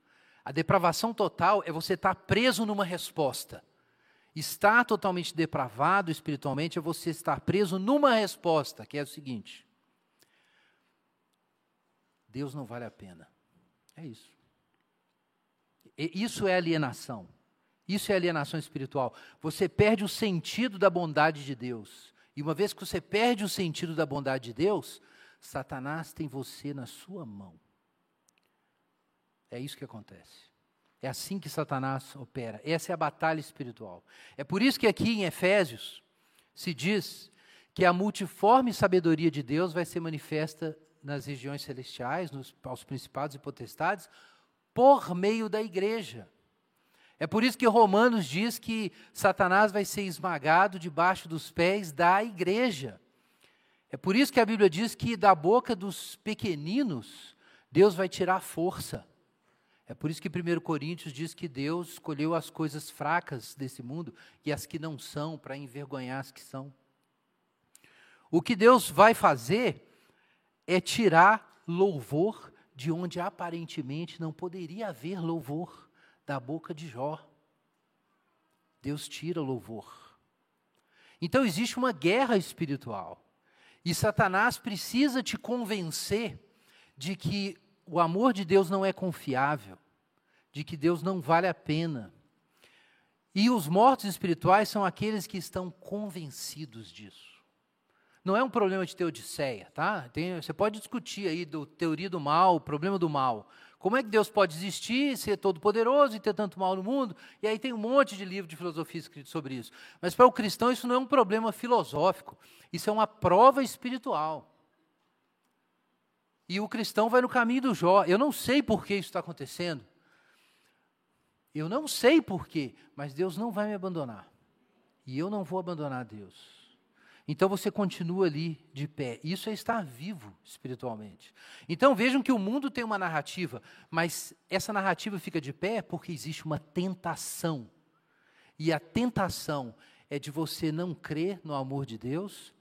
A depravação total é você estar preso numa resposta. Estar totalmente depravado espiritualmente é você estar preso numa resposta, que é o seguinte: Deus não vale a pena. É isso. E isso é alienação. Isso é alienação espiritual. Você perde o sentido da bondade de Deus. E uma vez que você perde o sentido da bondade de Deus, Satanás tem você na sua mão. É isso que acontece. É assim que Satanás opera. Essa é a batalha espiritual. É por isso que aqui em Efésios se diz que a multiforme sabedoria de Deus vai ser manifesta nas regiões celestiais, nos, aos principados e potestades, por meio da igreja. É por isso que Romanos diz que Satanás vai ser esmagado debaixo dos pés da igreja. É por isso que a Bíblia diz que da boca dos pequeninos Deus vai tirar força. É por isso que 1 Coríntios diz que Deus escolheu as coisas fracas desse mundo e as que não são, para envergonhar as que são. O que Deus vai fazer é tirar louvor de onde aparentemente não poderia haver louvor da boca de Jó. Deus tira louvor. Então existe uma guerra espiritual. E Satanás precisa te convencer de que o amor de Deus não é confiável, de que Deus não vale a pena. E os mortos espirituais são aqueles que estão convencidos disso. Não é um problema de teodiceia, tá? Tem, você pode discutir aí do teoria do mal, o problema do mal. Como é que Deus pode existir, ser todo poderoso e ter tanto mal no mundo? E aí tem um monte de livro de filosofia escrito sobre isso. Mas para o cristão isso não é um problema filosófico, isso é uma prova espiritual. E o cristão vai no caminho do Jó. Eu não sei por que isso está acontecendo. Eu não sei por quê, mas Deus não vai me abandonar. E eu não vou abandonar Deus. Então você continua ali de pé. Isso é estar vivo espiritualmente. Então vejam que o mundo tem uma narrativa, mas essa narrativa fica de pé porque existe uma tentação. E a tentação é de você não crer no amor de Deus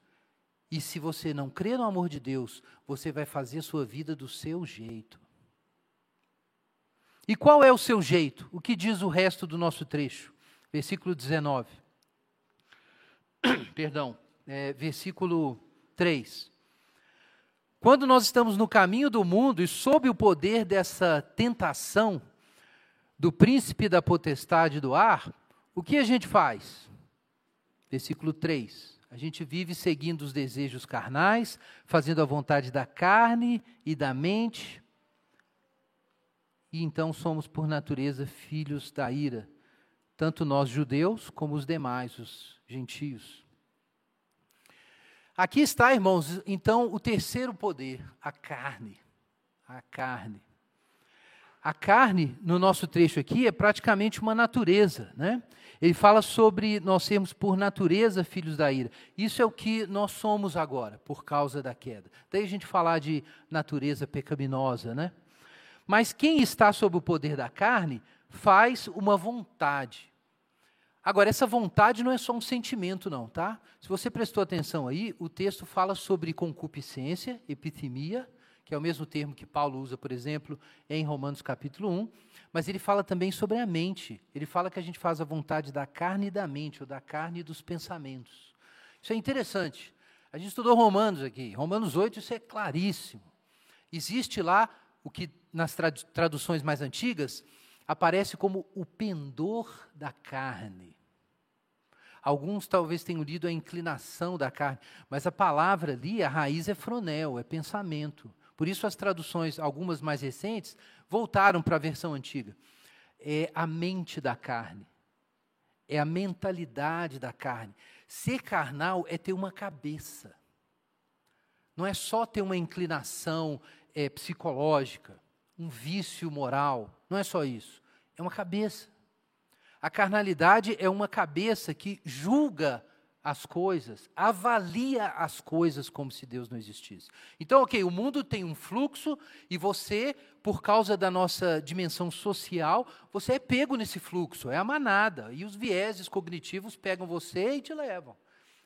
e se você não crê no amor de Deus, você vai fazer a sua vida do seu jeito. E qual é o seu jeito? O que diz o resto do nosso trecho? Versículo 19. Perdão, é, versículo 3. Quando nós estamos no caminho do mundo e sob o poder dessa tentação do príncipe da potestade do ar, o que a gente faz? Versículo 3. A gente vive seguindo os desejos carnais, fazendo a vontade da carne e da mente. E então somos, por natureza, filhos da ira, tanto nós judeus como os demais, os gentios. Aqui está, irmãos, então o terceiro poder, a carne. A carne. A carne, no nosso trecho aqui, é praticamente uma natureza, né? Ele fala sobre nós sermos por natureza filhos da ira. Isso é o que nós somos agora, por causa da queda. Daí a gente falar de natureza pecaminosa, né? Mas quem está sob o poder da carne faz uma vontade. Agora, essa vontade não é só um sentimento, não, tá? Se você prestou atenção aí, o texto fala sobre concupiscência, epitimia, que é o mesmo termo que Paulo usa, por exemplo, em Romanos capítulo 1, mas ele fala também sobre a mente. Ele fala que a gente faz a vontade da carne e da mente, ou da carne e dos pensamentos. Isso é interessante. A gente estudou Romanos aqui. Romanos 8, isso é claríssimo. Existe lá o que nas traduções mais antigas aparece como o pendor da carne. Alguns talvez tenham lido a inclinação da carne, mas a palavra ali, a raiz é fronel, é pensamento. Por isso as traduções, algumas mais recentes, voltaram para a versão antiga. É a mente da carne. É a mentalidade da carne. Ser carnal é ter uma cabeça. Não é só ter uma inclinação é, psicológica, um vício moral. Não é só isso. É uma cabeça. A carnalidade é uma cabeça que julga as coisas, avalia as coisas como se Deus não existisse. Então, ok, o mundo tem um fluxo e você, por causa da nossa dimensão social, você é pego nesse fluxo, é a manada. E os vieses cognitivos pegam você e te levam.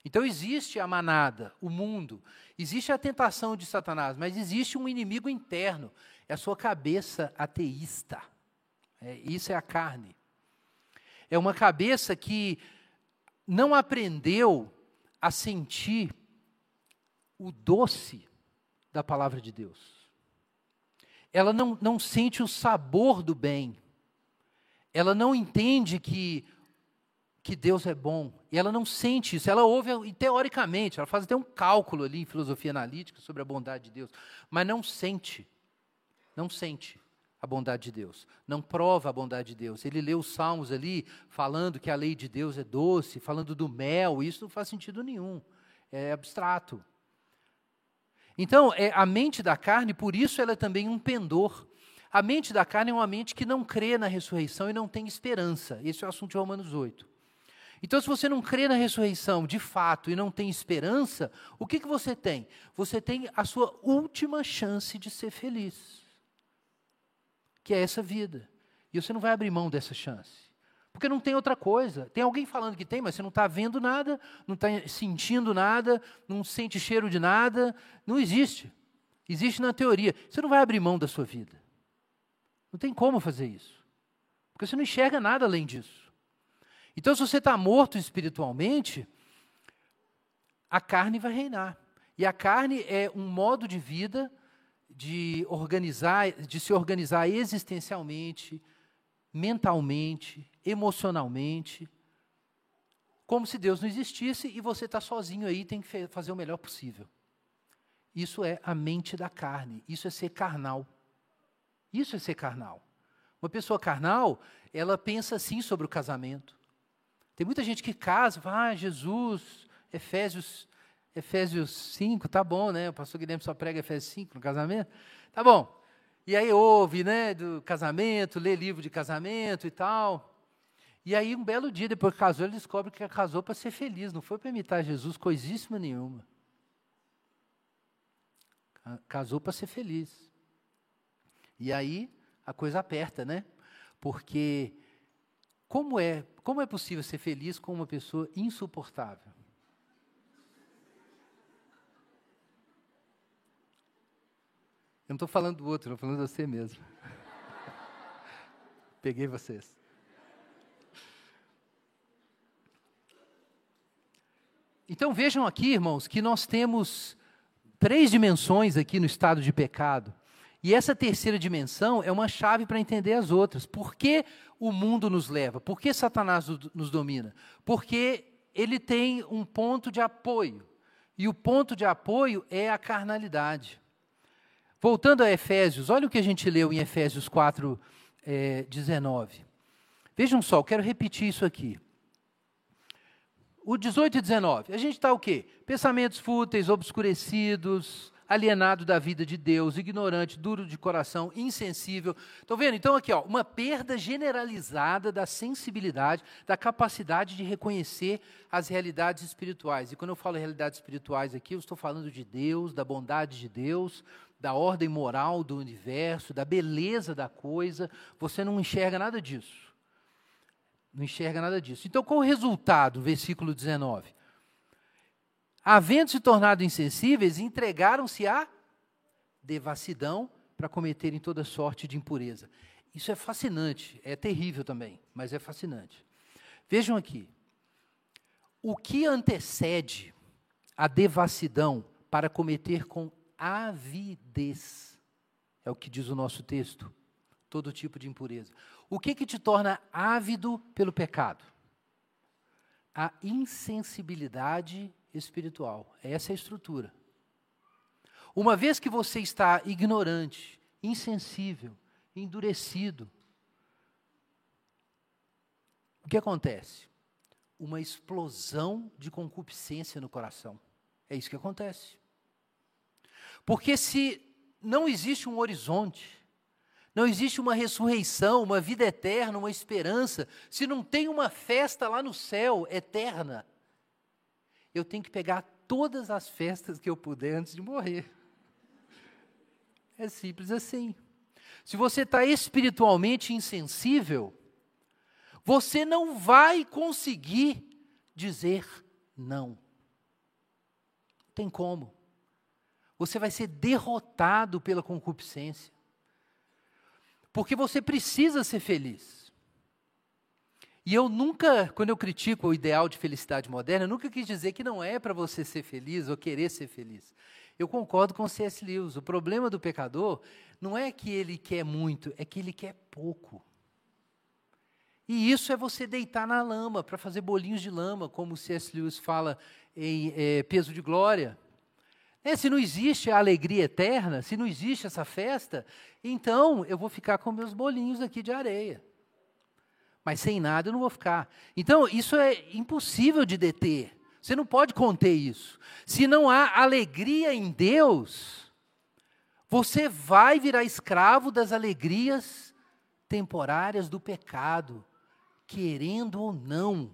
Então existe a manada, o mundo, existe a tentação de Satanás, mas existe um inimigo interno, é a sua cabeça ateísta. É, isso é a carne. É uma cabeça que não aprendeu a sentir o doce da palavra de Deus. Ela não, não sente o sabor do bem. Ela não entende que, que Deus é bom. E ela não sente isso. Ela ouve, teoricamente, ela faz até um cálculo ali em filosofia analítica sobre a bondade de Deus, mas não sente. Não sente a bondade de Deus, não prova a bondade de Deus. Ele lê os salmos ali, falando que a lei de Deus é doce, falando do mel, isso não faz sentido nenhum, é abstrato. Então, é a mente da carne, por isso ela é também um pendor. A mente da carne é uma mente que não crê na ressurreição e não tem esperança. Esse é o assunto de Romanos 8. Então, se você não crê na ressurreição de fato e não tem esperança, o que, que você tem? Você tem a sua última chance de ser feliz que é essa vida. E você não vai abrir mão dessa chance. Porque não tem outra coisa. Tem alguém falando que tem, mas você não está vendo nada, não está sentindo nada, não sente cheiro de nada. Não existe. Existe na teoria. Você não vai abrir mão da sua vida. Não tem como fazer isso. Porque você não enxerga nada além disso. Então, se você está morto espiritualmente, a carne vai reinar. E a carne é um modo de vida de organizar, de se organizar existencialmente, mentalmente, emocionalmente, como se Deus não existisse e você está sozinho aí tem que fazer o melhor possível. Isso é a mente da carne, isso é ser carnal. Isso é ser carnal. Uma pessoa carnal, ela pensa assim sobre o casamento. Tem muita gente que casa, vai, ah, Jesus, Efésios Efésios 5, tá bom, né? O pastor Guilherme só prega Efésios 5 no casamento. Tá bom. E aí ouve, né, do casamento, lê livro de casamento e tal. E aí, um belo dia, depois que casou, ele descobre que casou para ser feliz, não foi para imitar Jesus, coisíssima nenhuma. Casou para ser feliz. E aí, a coisa aperta, né? Porque como é, como é possível ser feliz com uma pessoa insuportável? Eu não estou falando do outro, estou falando de você mesmo. Peguei vocês. Então vejam aqui, irmãos, que nós temos três dimensões aqui no estado de pecado. E essa terceira dimensão é uma chave para entender as outras. Por que o mundo nos leva? Por que Satanás nos domina? Porque ele tem um ponto de apoio. E o ponto de apoio é a carnalidade. Voltando a Efésios, olha o que a gente leu em Efésios 4, é, 19. Vejam só, eu quero repetir isso aqui. O 18 e 19, a gente está o quê? Pensamentos fúteis, obscurecidos, alienado da vida de Deus, ignorante, duro de coração, insensível. Estão vendo? Então, aqui, ó, uma perda generalizada da sensibilidade, da capacidade de reconhecer as realidades espirituais. E quando eu falo realidades espirituais aqui, eu estou falando de Deus, da bondade de Deus, da ordem moral do universo, da beleza da coisa. Você não enxerga nada disso. Não enxerga nada disso. Então, qual o resultado? Versículo 19 havendo se tornado insensíveis, entregaram-se à devassidão para cometerem toda sorte de impureza. Isso é fascinante, é terrível também, mas é fascinante. Vejam aqui. O que antecede a devassidão para cometer com avidez? É o que diz o nosso texto. Todo tipo de impureza. O que que te torna ávido pelo pecado? A insensibilidade espiritual. Essa é a estrutura. Uma vez que você está ignorante, insensível, endurecido, o que acontece? Uma explosão de concupiscência no coração. É isso que acontece. Porque se não existe um horizonte, não existe uma ressurreição, uma vida eterna, uma esperança, se não tem uma festa lá no céu eterna, eu tenho que pegar todas as festas que eu puder antes de morrer. É simples assim. Se você está espiritualmente insensível, você não vai conseguir dizer não. Tem como. Você vai ser derrotado pela concupiscência. Porque você precisa ser feliz. E eu nunca, quando eu critico o ideal de felicidade moderna, eu nunca quis dizer que não é para você ser feliz ou querer ser feliz. Eu concordo com C.S. Lewis. O problema do pecador não é que ele quer muito, é que ele quer pouco. E isso é você deitar na lama para fazer bolinhos de lama, como C.S. Lewis fala em é, Peso de Glória. É, se não existe a alegria eterna, se não existe essa festa, então eu vou ficar com meus bolinhos aqui de areia mas sem nada eu não vou ficar. Então, isso é impossível de deter. Você não pode conter isso. Se não há alegria em Deus, você vai virar escravo das alegrias temporárias do pecado, querendo ou não.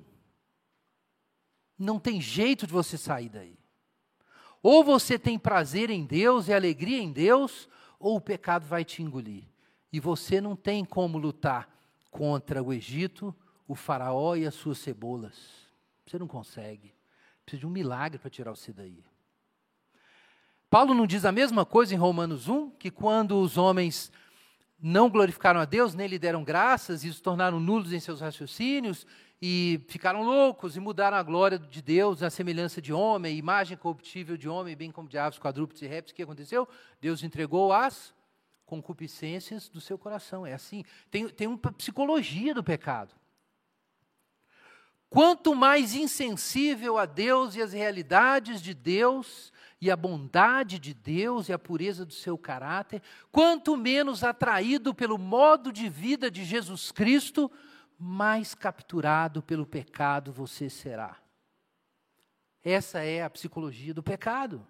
Não tem jeito de você sair daí. Ou você tem prazer em Deus e alegria em Deus, ou o pecado vai te engolir. E você não tem como lutar contra o Egito, o faraó e as suas cebolas. Você não consegue. Precisa de um milagre para tirar você daí. Paulo não diz a mesma coisa em Romanos 1, que quando os homens não glorificaram a Deus, nem lhe deram graças e se tornaram nulos em seus raciocínios e ficaram loucos e mudaram a glória de Deus à semelhança de homem, imagem corruptível de homem, bem como de aves, quadrúpedes e répteis. O que aconteceu? Deus entregou as concupiscências do seu coração. É assim. Tem, tem uma psicologia do pecado. Quanto mais insensível a Deus e as realidades de Deus, e a bondade de Deus e a pureza do seu caráter, quanto menos atraído pelo modo de vida de Jesus Cristo, mais capturado pelo pecado você será. Essa é a psicologia do pecado.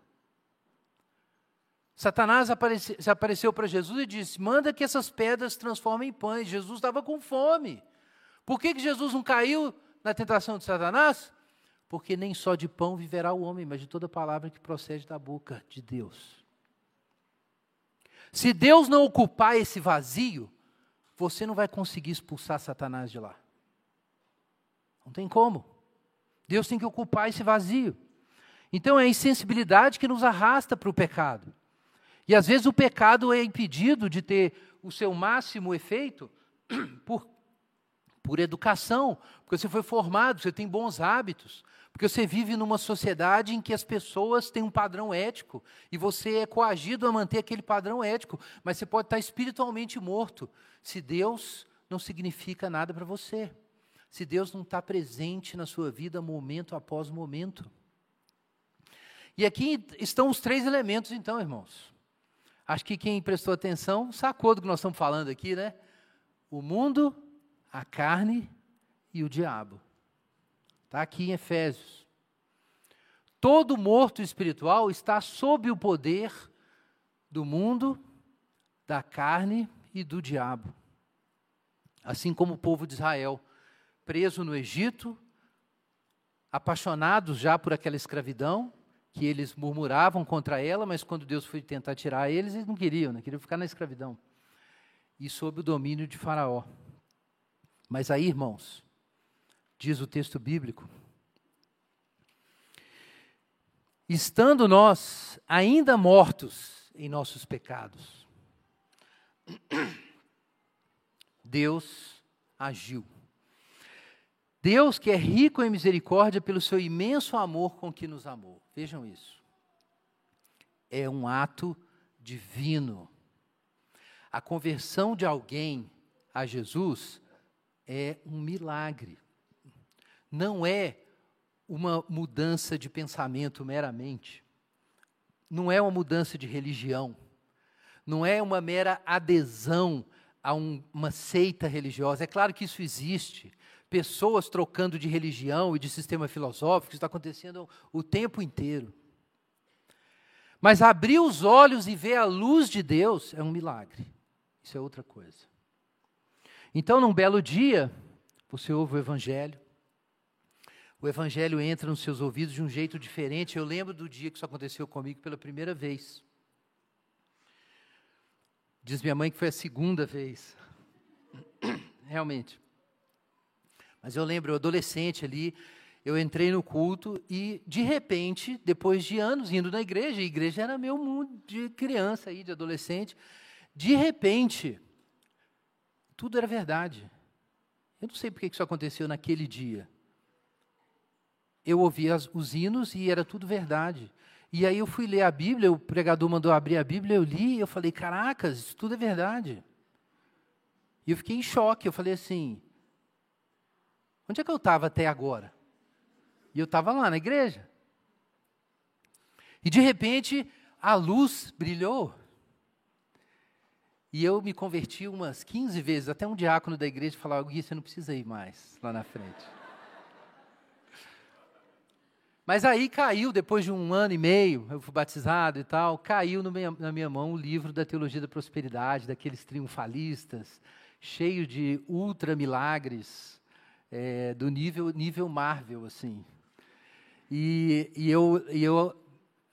Satanás aparece, apareceu para Jesus e disse: Manda que essas pedras transformem em pães. Jesus estava com fome. Por que, que Jesus não caiu na tentação de Satanás? Porque nem só de pão viverá o homem, mas de toda palavra que procede da boca de Deus. Se Deus não ocupar esse vazio, você não vai conseguir expulsar Satanás de lá. Não tem como. Deus tem que ocupar esse vazio. Então é a insensibilidade que nos arrasta para o pecado. E às vezes o pecado é impedido de ter o seu máximo efeito por, por educação, porque você foi formado, você tem bons hábitos, porque você vive numa sociedade em que as pessoas têm um padrão ético e você é coagido a manter aquele padrão ético, mas você pode estar espiritualmente morto se Deus não significa nada para você, se Deus não está presente na sua vida momento após momento. E aqui estão os três elementos, então, irmãos. Acho que quem prestou atenção sacou do que nós estamos falando aqui, né? O mundo, a carne e o diabo. Está aqui em Efésios. Todo morto espiritual está sob o poder do mundo, da carne e do diabo. Assim como o povo de Israel, preso no Egito, apaixonados já por aquela escravidão, que eles murmuravam contra ela, mas quando Deus foi tentar tirar eles, eles não queriam, né? queriam ficar na escravidão. E sob o domínio de Faraó. Mas aí, irmãos, diz o texto bíblico, estando nós ainda mortos em nossos pecados, Deus agiu. Deus, que é rico em misericórdia pelo seu imenso amor com que nos amou. Vejam isso. É um ato divino. A conversão de alguém a Jesus é um milagre. Não é uma mudança de pensamento meramente. Não é uma mudança de religião. Não é uma mera adesão a um, uma seita religiosa. É claro que isso existe. Pessoas trocando de religião e de sistema filosófico, isso está acontecendo o tempo inteiro. Mas abrir os olhos e ver a luz de Deus é um milagre. Isso é outra coisa. Então, num belo dia, você ouve o Evangelho. O Evangelho entra nos seus ouvidos de um jeito diferente. Eu lembro do dia que isso aconteceu comigo pela primeira vez. Diz minha mãe que foi a segunda vez. Realmente. Mas eu lembro, eu adolescente ali, eu entrei no culto e, de repente, depois de anos indo na igreja, a igreja era meu mundo de criança aí, de adolescente, de repente, tudo era verdade. Eu não sei porque isso aconteceu naquele dia. Eu ouvi as, os hinos e era tudo verdade. E aí eu fui ler a Bíblia, o pregador mandou abrir a Bíblia, eu li e eu falei, caracas, isso tudo é verdade. E eu fiquei em choque, eu falei assim, onde é que eu estava até agora? E eu estava lá na igreja. E de repente, a luz brilhou. E eu me converti umas 15 vezes, até um diácono da igreja falava, Gui, você não precisa ir mais lá na frente. Mas aí caiu, depois de um ano e meio, eu fui batizado e tal, caiu minha, na minha mão o livro da Teologia da Prosperidade, daqueles triunfalistas, cheio de ultra milagres, é, do nível, nível Marvel, assim. E, e, eu, e eu,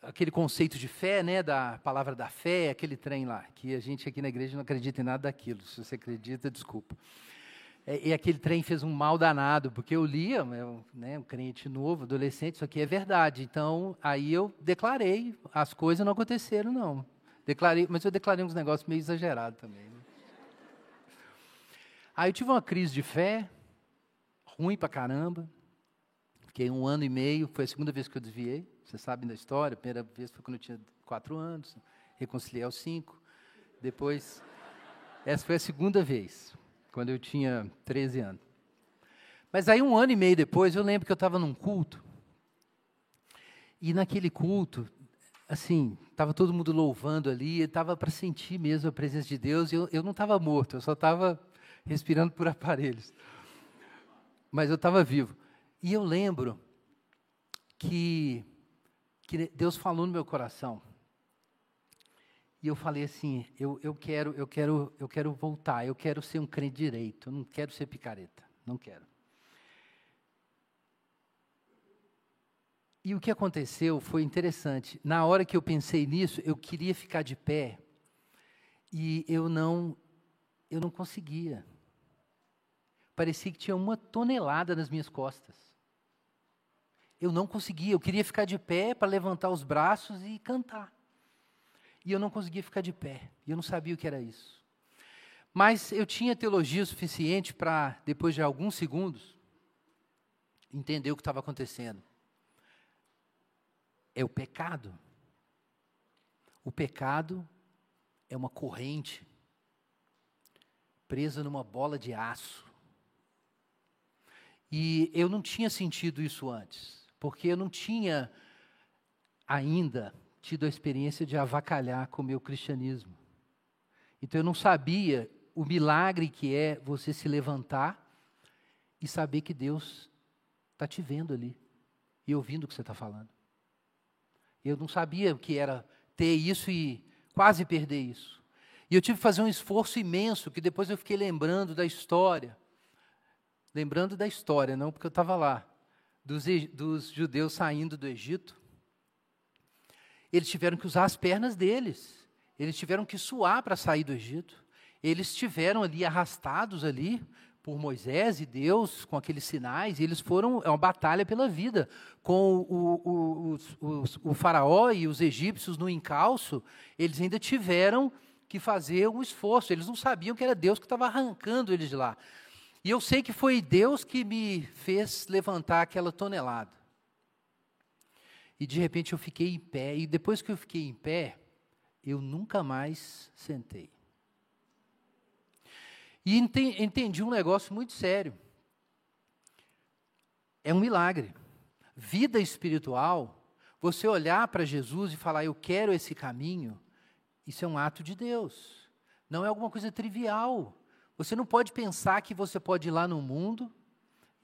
aquele conceito de fé, né, da palavra da fé, aquele trem lá, que a gente aqui na igreja não acredita em nada daquilo. Se você acredita, desculpa. É, e aquele trem fez um mal danado, porque eu lia, eu, né, um crente novo, adolescente, isso aqui é verdade. Então, aí eu declarei, as coisas não aconteceram, não. Declarei, mas eu declarei uns negócios meio exagerados também. Né? Aí eu tive uma crise de fé, ruim pra caramba. Fiquei um ano e meio, foi a segunda vez que eu desviei, vocês sabem da história. A primeira vez foi quando eu tinha quatro anos, reconciliei aos cinco. Depois, essa foi a segunda vez quando eu tinha 13 anos. Mas aí, um ano e meio depois, eu lembro que eu estava num culto. E naquele culto, assim, estava todo mundo louvando ali, estava para sentir mesmo a presença de Deus. Eu, eu não estava morto, eu só estava respirando por aparelhos. Mas eu estava vivo. E eu lembro que, que Deus falou no meu coração. E eu falei assim, eu, eu quero, eu quero, eu quero voltar, eu quero ser um crente direito, eu não quero ser picareta, não quero. E o que aconteceu foi interessante. Na hora que eu pensei nisso, eu queria ficar de pé e eu não, eu não conseguia. Parecia que tinha uma tonelada nas minhas costas. Eu não conseguia. Eu queria ficar de pé para levantar os braços e cantar. E eu não conseguia ficar de pé. E eu não sabia o que era isso. Mas eu tinha teologia suficiente para, depois de alguns segundos, entender o que estava acontecendo. É o pecado. O pecado é uma corrente presa numa bola de aço. E eu não tinha sentido isso antes, porque eu não tinha ainda tido a experiência de avacalhar com o meu cristianismo. Então eu não sabia o milagre que é você se levantar e saber que Deus está te vendo ali e ouvindo o que você está falando. Eu não sabia o que era ter isso e quase perder isso. E eu tive que fazer um esforço imenso, que depois eu fiquei lembrando da história. Lembrando da história, não porque eu estava lá, dos, dos judeus saindo do Egito. Eles tiveram que usar as pernas deles. Eles tiveram que suar para sair do Egito. Eles estiveram ali arrastados ali por Moisés e Deus com aqueles sinais, e eles foram, é uma batalha pela vida, com o, o, o, o, faraó e os egípcios no encalço, eles ainda tiveram que fazer um esforço, eles não sabiam que era Deus que estava arrancando eles de lá. E eu sei que foi Deus que me fez levantar aquela tonelada. E de repente eu fiquei em pé, e depois que eu fiquei em pé, eu nunca mais sentei. E entendi um negócio muito sério. É um milagre. Vida espiritual, você olhar para Jesus e falar, eu quero esse caminho, isso é um ato de Deus. Não é alguma coisa trivial. Você não pode pensar que você pode ir lá no mundo,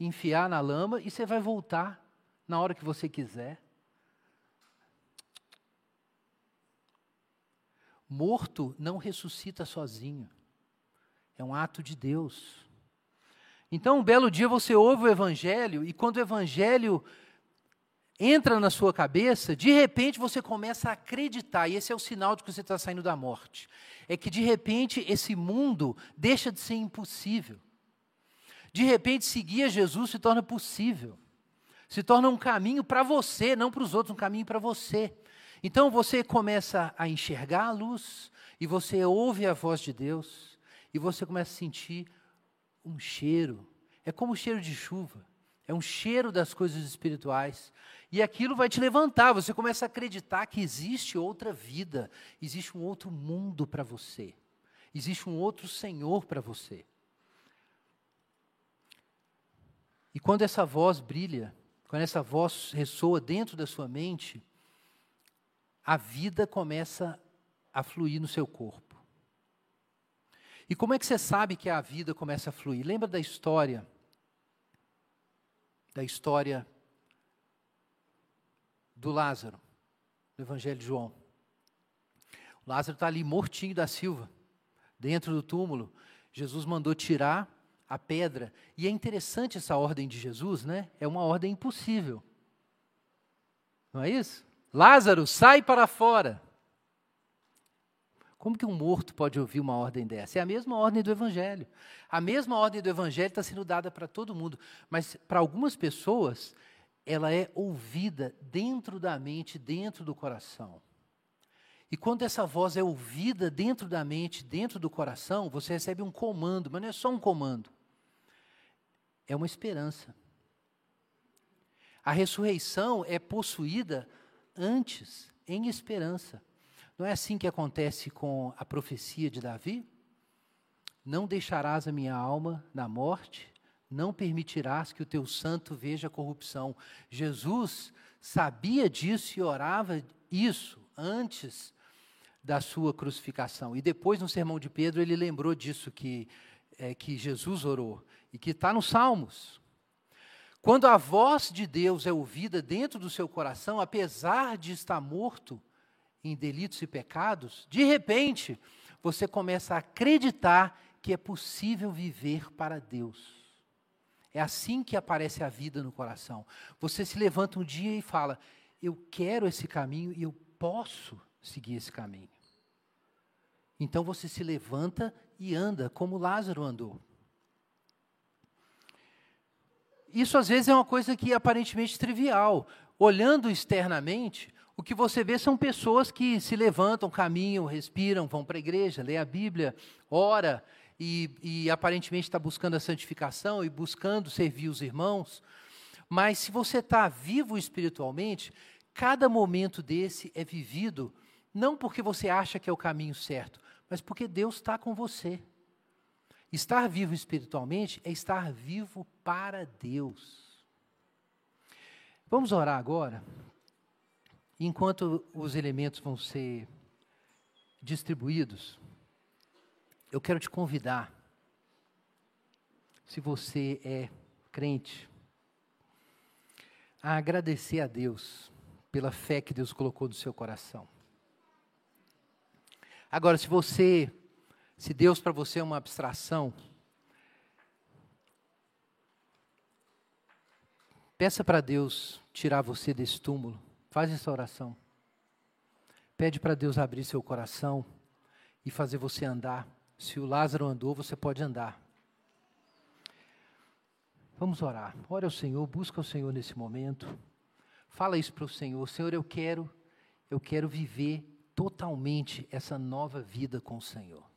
enfiar na lama e você vai voltar na hora que você quiser. Morto não ressuscita sozinho. É um ato de Deus. Então, um belo dia você ouve o Evangelho, e quando o Evangelho entra na sua cabeça, de repente você começa a acreditar, e esse é o sinal de que você está saindo da morte. É que de repente esse mundo deixa de ser impossível. De repente seguir a Jesus se torna possível. Se torna um caminho para você, não para os outros, um caminho para você. Então você começa a enxergar a luz, e você ouve a voz de Deus, e você começa a sentir um cheiro. É como o cheiro de chuva. É um cheiro das coisas espirituais. E aquilo vai te levantar. Você começa a acreditar que existe outra vida, existe um outro mundo para você, existe um outro Senhor para você. E quando essa voz brilha, quando essa voz ressoa dentro da sua mente, a vida começa a fluir no seu corpo. E como é que você sabe que a vida começa a fluir? Lembra da história? Da história do Lázaro, no Evangelho de João. O Lázaro está ali mortinho da Silva, dentro do túmulo. Jesus mandou tirar a pedra. E é interessante essa ordem de Jesus, né? É uma ordem impossível. Não é isso? Lázaro, sai para fora. Como que um morto pode ouvir uma ordem dessa? É a mesma ordem do Evangelho. A mesma ordem do Evangelho está sendo dada para todo mundo, mas para algumas pessoas, ela é ouvida dentro da mente, dentro do coração. E quando essa voz é ouvida dentro da mente, dentro do coração, você recebe um comando, mas não é só um comando, é uma esperança. A ressurreição é possuída antes, em esperança. Não é assim que acontece com a profecia de Davi? Não deixarás a minha alma na morte, não permitirás que o teu santo veja corrupção. Jesus sabia disso e orava isso antes da sua crucificação. E depois, no sermão de Pedro, ele lembrou disso que, é, que Jesus orou e que está nos Salmos. Quando a voz de Deus é ouvida dentro do seu coração, apesar de estar morto, em delitos e pecados, de repente, você começa a acreditar que é possível viver para Deus. É assim que aparece a vida no coração. Você se levanta um dia e fala: Eu quero esse caminho e eu posso seguir esse caminho. Então você se levanta e anda como Lázaro andou. Isso às vezes é uma coisa que é aparentemente trivial. Olhando externamente, o que você vê são pessoas que se levantam, caminham, respiram, vão para a igreja, lê a Bíblia, ora e, e aparentemente está buscando a santificação e buscando servir os irmãos. Mas se você está vivo espiritualmente, cada momento desse é vivido não porque você acha que é o caminho certo, mas porque Deus está com você. Estar vivo espiritualmente é estar vivo para Deus. Vamos orar agora? Enquanto os elementos vão ser distribuídos, eu quero te convidar, se você é crente, a agradecer a Deus pela fé que Deus colocou no seu coração. Agora, se você, se Deus para você é uma abstração, peça para Deus tirar você desse túmulo. Faz essa oração. Pede para Deus abrir seu coração e fazer você andar. Se o Lázaro andou, você pode andar. Vamos orar. Ore ao Senhor, busca o Senhor nesse momento. Fala isso para o Senhor. Senhor, eu quero, eu quero viver totalmente essa nova vida com o Senhor.